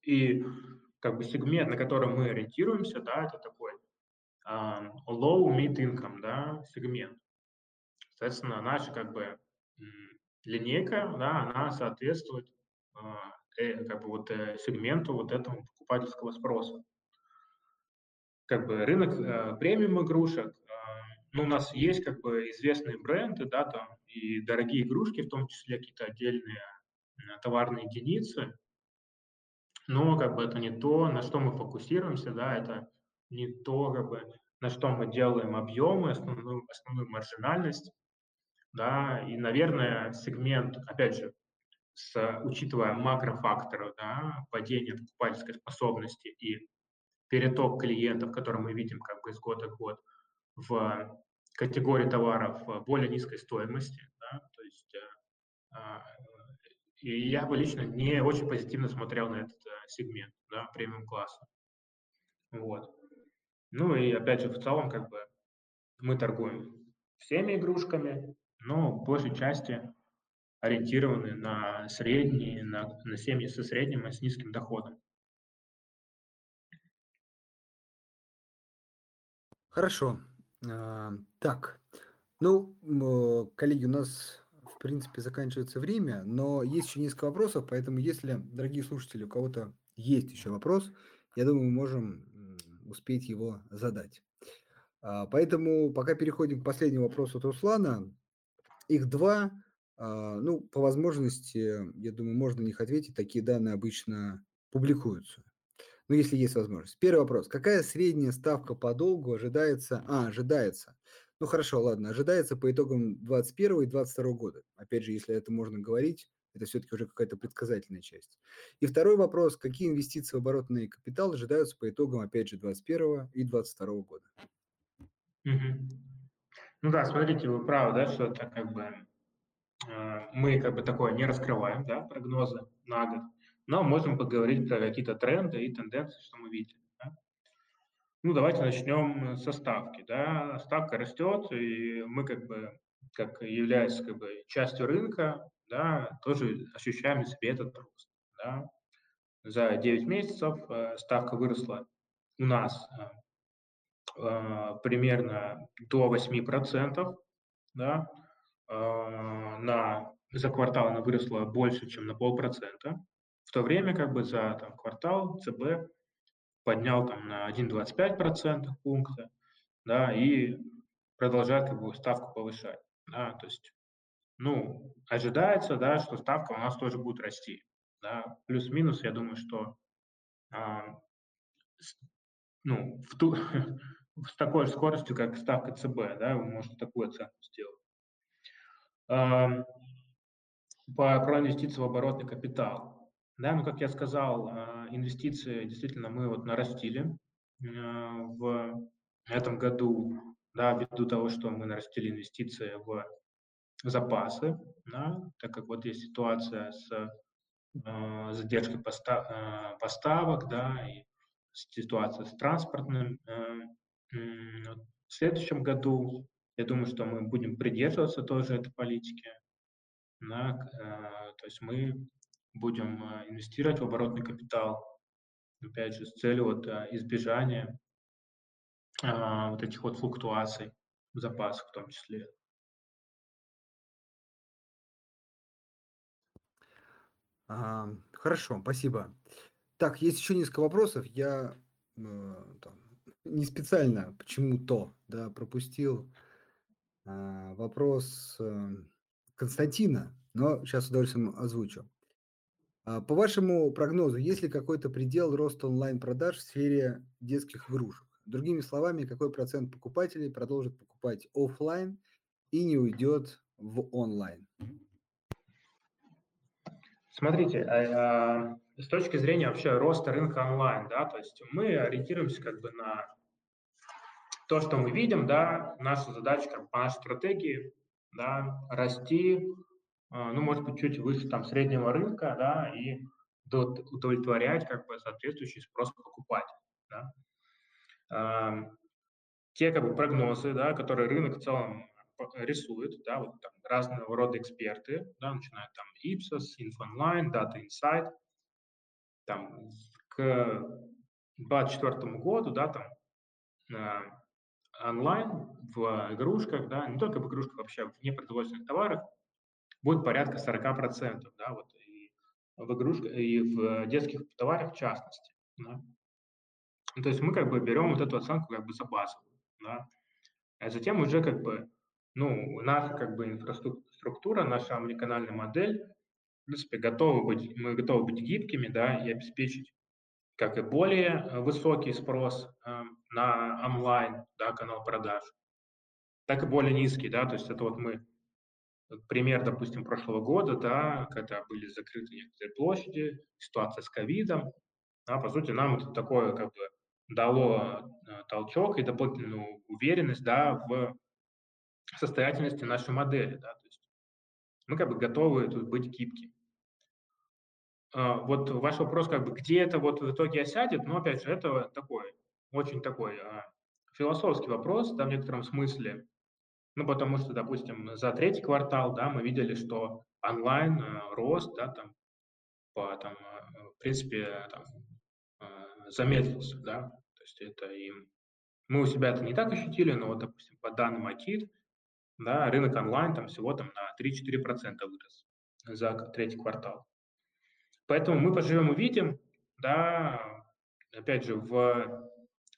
И как бы сегмент, на котором мы ориентируемся, да, это такой uh, low mid income, да, сегмент. Соответственно, наша как бы линейка, да, она соответствует uh, как бы вот э, сегменту вот этому покупательского спроса как бы рынок э, премиум игрушек. Э, ну, у нас есть как бы известные бренды, да, там и дорогие игрушки, в том числе какие-то отдельные э, товарные единицы. Но как бы это не то, на что мы фокусируемся, да, это не то, как бы, на что мы делаем объемы, основную, основную маржинальность, да, и, наверное, сегмент, опять же, с, учитывая макрофакторы, да, падения покупательской способности и переток клиентов, который мы видим как бы из года в год в категории товаров более низкой стоимости. Да? То есть, э, а, и я бы лично не очень позитивно смотрел на этот э, сегмент да, премиум-класса. Вот. Ну и опять же, в целом, как бы мы торгуем всеми игрушками, но в большей части ориентированы на средние, на, на семьи со средним и с низким доходом. Хорошо. А, так, ну, коллеги, у нас, в принципе, заканчивается время, но есть еще несколько вопросов, поэтому если, дорогие слушатели, у кого-то есть еще вопрос, я думаю, мы можем успеть его задать. А, поэтому пока переходим к последнему вопросу от Руслана. Их два. А, ну, по возможности, я думаю, можно на них ответить. Такие данные обычно публикуются ну, если есть возможность. Первый вопрос. Какая средняя ставка по долгу ожидается? А, ожидается. Ну, хорошо, ладно. Ожидается по итогам 2021 и 2022 года. Опять же, если это можно говорить, это все-таки уже какая-то предсказательная часть. И второй вопрос. Какие инвестиции в оборотный капитал ожидаются по итогам, опять же, 2021 и 2022 года? Угу. Ну да, смотрите, вы правы, да, что это как бы э, мы как бы такое не раскрываем, да, прогнозы на год но можем поговорить про какие-то тренды и тенденции, что мы видим. Да? Ну, давайте начнем со ставки. Да? Ставка растет, и мы как бы, как являясь как бы частью рынка, да, тоже ощущаем себе этот рост. Да? За 9 месяцев э, ставка выросла у нас э, э, примерно до 8%, да? на, за квартал она выросла больше, чем на полпроцента. В то время как бы за там, квартал ЦБ поднял там на 1,25% пункта, да, и продолжает как бы ставку повышать. Да, то есть ну, ожидается, да, что ставка у нас тоже будет расти. Да. Плюс-минус, я думаю, что а, с, ну, в ту, с такой же скоростью, как ставка ЦБ, да, вы можете такую оценку сделать. А, по, про инвестиции в оборотный капитал. Да, ну, как я сказал, а, инвестиции действительно мы вот нарастили а, в этом году, да, ввиду того, что мы нарастили инвестиции в запасы, да, так как вот есть ситуация с э, задержкой постав, поставок, да, и ситуация с транспортным. В следующем году, я думаю, что мы будем придерживаться тоже этой политики, да, то есть мы будем э, инвестировать в оборотный капитал, опять же, с целью вот э, избежания э, вот этих вот флуктуаций в запасах в том числе. А, хорошо, спасибо. Так, есть еще несколько вопросов. Я э, там, не специально почему-то да, пропустил вопрос Константина, но сейчас с удовольствием озвучу. А, по вашему прогнозу, есть ли какой-то предел роста онлайн-продаж в сфере детских игрушек? Другими словами, какой процент покупателей продолжит покупать офлайн и не уйдет в онлайн? Смотрите, а, а, с точки зрения вообще роста рынка онлайн, да, то есть мы ориентируемся как бы на то, что мы видим, да, наша задача как по нашей стратегии, да, расти, ну, может быть, чуть выше там среднего рынка, да, и удовлетворять как бы соответствующий спрос покупателей, да. Те как бы прогнозы, да, которые рынок в целом рисует, да, вот там разного рода эксперты, да, начиная там Ipsos, InfoOnline, Data Insight, там к 2024 году, да, там э, онлайн в игрушках, да, не только в игрушках, вообще в непроизводственных товарах будет порядка 40%, да, вот и в игрушках, и в детских товарах в частности, да. То есть мы как бы берем вот эту оценку как бы за базовую, да, а затем уже как бы ну, наша как бы инфраструктура, наша омниканальная модель, в принципе, готовы быть, мы готовы быть гибкими, да, и обеспечить как и более э, высокий спрос э, на онлайн, да, канал продаж, так и более низкий, да, то есть это вот мы, пример, допустим, прошлого года, да, когда были закрыты некоторые площади, ситуация с ковидом, да, по сути, нам это такое как бы дало э, толчок и дополнительную уверенность, да, в состоятельности нашей модели. Да? То есть мы как бы готовы тут быть гибкими. А, вот ваш вопрос, как бы, где это вот в итоге осядет, но опять же, это такой, очень такой а, философский вопрос, да, в некотором смысле, ну, потому что, допустим, за третий квартал, да, мы видели, что онлайн а, рост, да, там, по, там, а, в принципе, там, а, замедлился, да, то есть это им, мы у себя это не так ощутили, но вот, допустим, по данным АКИД, да, рынок онлайн там всего там на 3-4% вырос за третий квартал. Поэтому мы поживем увидим, да, опять же, в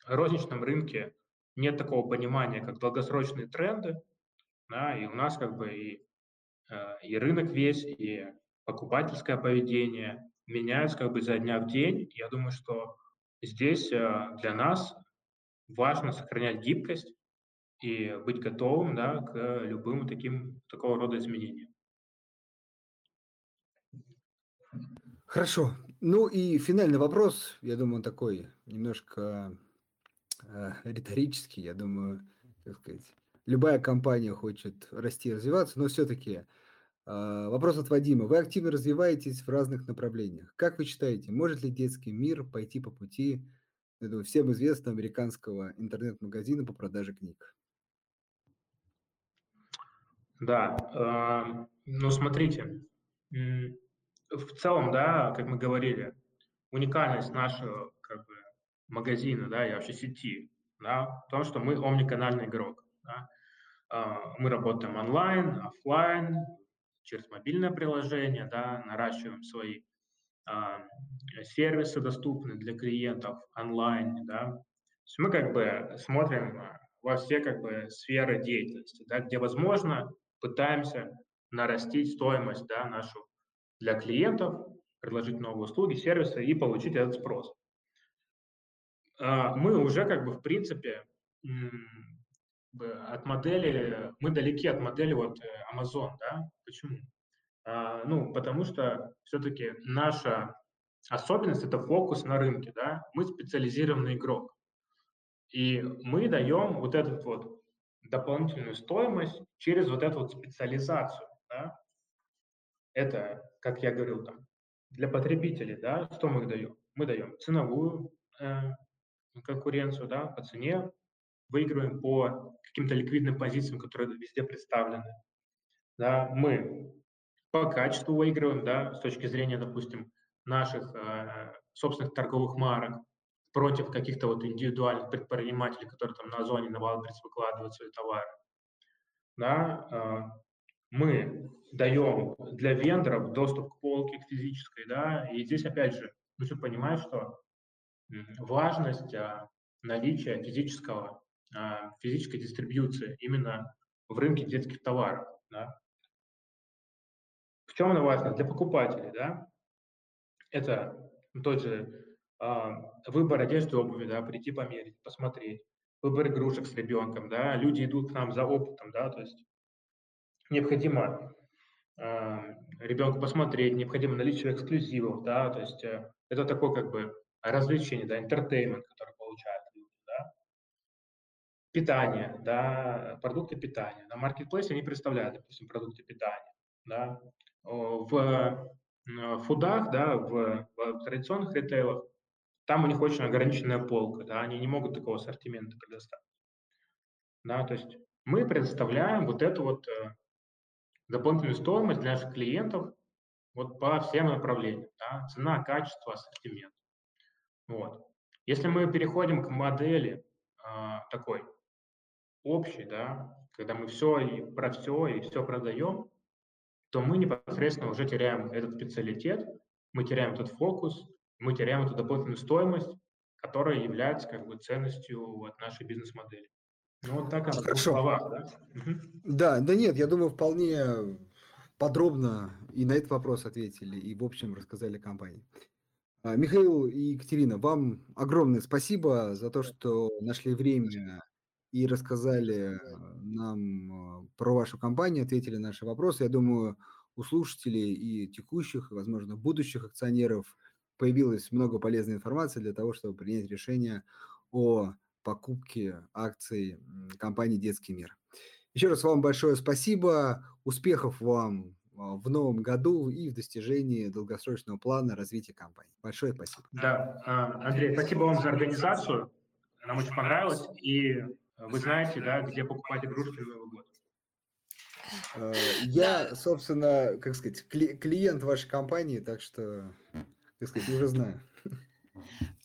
розничном рынке нет такого понимания, как долгосрочные тренды, да, и у нас как бы и, э, и рынок весь, и покупательское поведение меняются как бы за дня в день. Я думаю, что здесь э, для нас важно сохранять гибкость, и быть готовым да, к любым таким, такого рода изменениям. Хорошо. Ну и финальный вопрос, я думаю, он такой немножко э, риторический, я думаю, так сказать, любая компания хочет расти и развиваться, но все-таки э, вопрос от Вадима. Вы активно развиваетесь в разных направлениях. Как вы считаете, может ли детский мир пойти по пути этого всем известного американского интернет-магазина по продаже книг? Да, э, ну смотрите, в целом, да, как мы говорили, уникальность нашего магазина, да, и вообще сети, да, в том, что мы омниканальный игрок. Да. Э, мы работаем онлайн, офлайн, через мобильное приложение, да, наращиваем свои э, сервисы доступны для клиентов онлайн, да. То есть мы как бы смотрим во все как бы сферы деятельности, да, где возможно, пытаемся нарастить стоимость да, нашу для клиентов, предложить новые услуги, сервисы и получить этот спрос. А, мы уже как бы в принципе от модели, мы далеки от модели вот э, Amazon, да? Почему? А, ну, потому что все-таки наша особенность – это фокус на рынке, да? Мы специализированный игрок. И мы даем вот этот вот дополнительную стоимость через вот эту вот специализацию, да? Это, как я говорил там, для потребителей, да, что мы даем? Мы даем ценовую э, конкуренцию, да, по цене, выигрываем по каким-то ликвидным позициям, которые везде представлены. Да, мы по качеству выигрываем, да, с точки зрения, допустим, наших э, собственных торговых марок против каких-то вот индивидуальных предпринимателей, которые там на Озоне, на Wildberries выкладывают свои товары. Да, э, мы даем для вендоров доступ к полке, к физической, да, и здесь, опять же, нужно понимать, что важность а, наличия физического, а, физической дистрибьюции именно в рынке детских товаров, да. В чем она важна? Для покупателей, да, это тот же а, выбор одежды, обуви, да, прийти померить, посмотреть, выбор игрушек с ребенком, да, люди идут к нам за опытом, да, то есть необходимо э, ребенку посмотреть, необходимо наличие эксклюзивов, да, то есть э, это такое как бы развлечение, да, entertainment, который получают люди, да. Питание, да, продукты питания. На маркетплейсе они представляют, допустим, продукты питания, да. В фудах, да, в, в традиционных ритейлах, там у них очень ограниченная полка, да, они не могут такого ассортимента предоставить. Да, то есть мы предоставляем вот эту вот э, дополнительную стоимость для наших клиентов вот по всем направлениям. Да? Цена, качество, ассортимент. Вот. Если мы переходим к модели э, такой общей, да, когда мы все и про все и все продаем, то мы непосредственно уже теряем этот специалитет, мы теряем этот фокус, мы теряем эту дополнительную стоимость, которая является как бы ценностью вот, нашей бизнес-модели. Ну, вот так, в словах, да? Да, да нет, я думаю, вполне подробно и на этот вопрос ответили, и в общем рассказали компании. А, Михаил и Екатерина, вам огромное спасибо за то, что нашли время и рассказали нам а, про вашу компанию, ответили на наши вопросы. Я думаю, у слушателей и текущих, и, возможно, будущих акционеров появилось много полезной информации для того, чтобы принять решение о покупки акций компании «Детский мир». Еще раз вам большое спасибо, успехов вам в новом году и в достижении долгосрочного плана развития компании. Большое спасибо. Да, а, Андрей, спасибо вам за организацию. Нам очень понравилось. И вы знаете, да, где покупать игрушки на Новый год. А, я, собственно, как сказать, клиент вашей компании, так что, как сказать, уже знаю.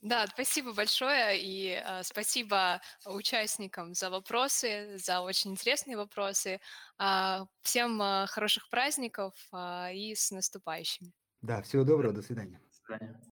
Да, спасибо большое и э, спасибо участникам за вопросы, за очень интересные вопросы. Э, всем э, хороших праздников э, и с наступающими. Да, всего доброго, до свидания. До свидания.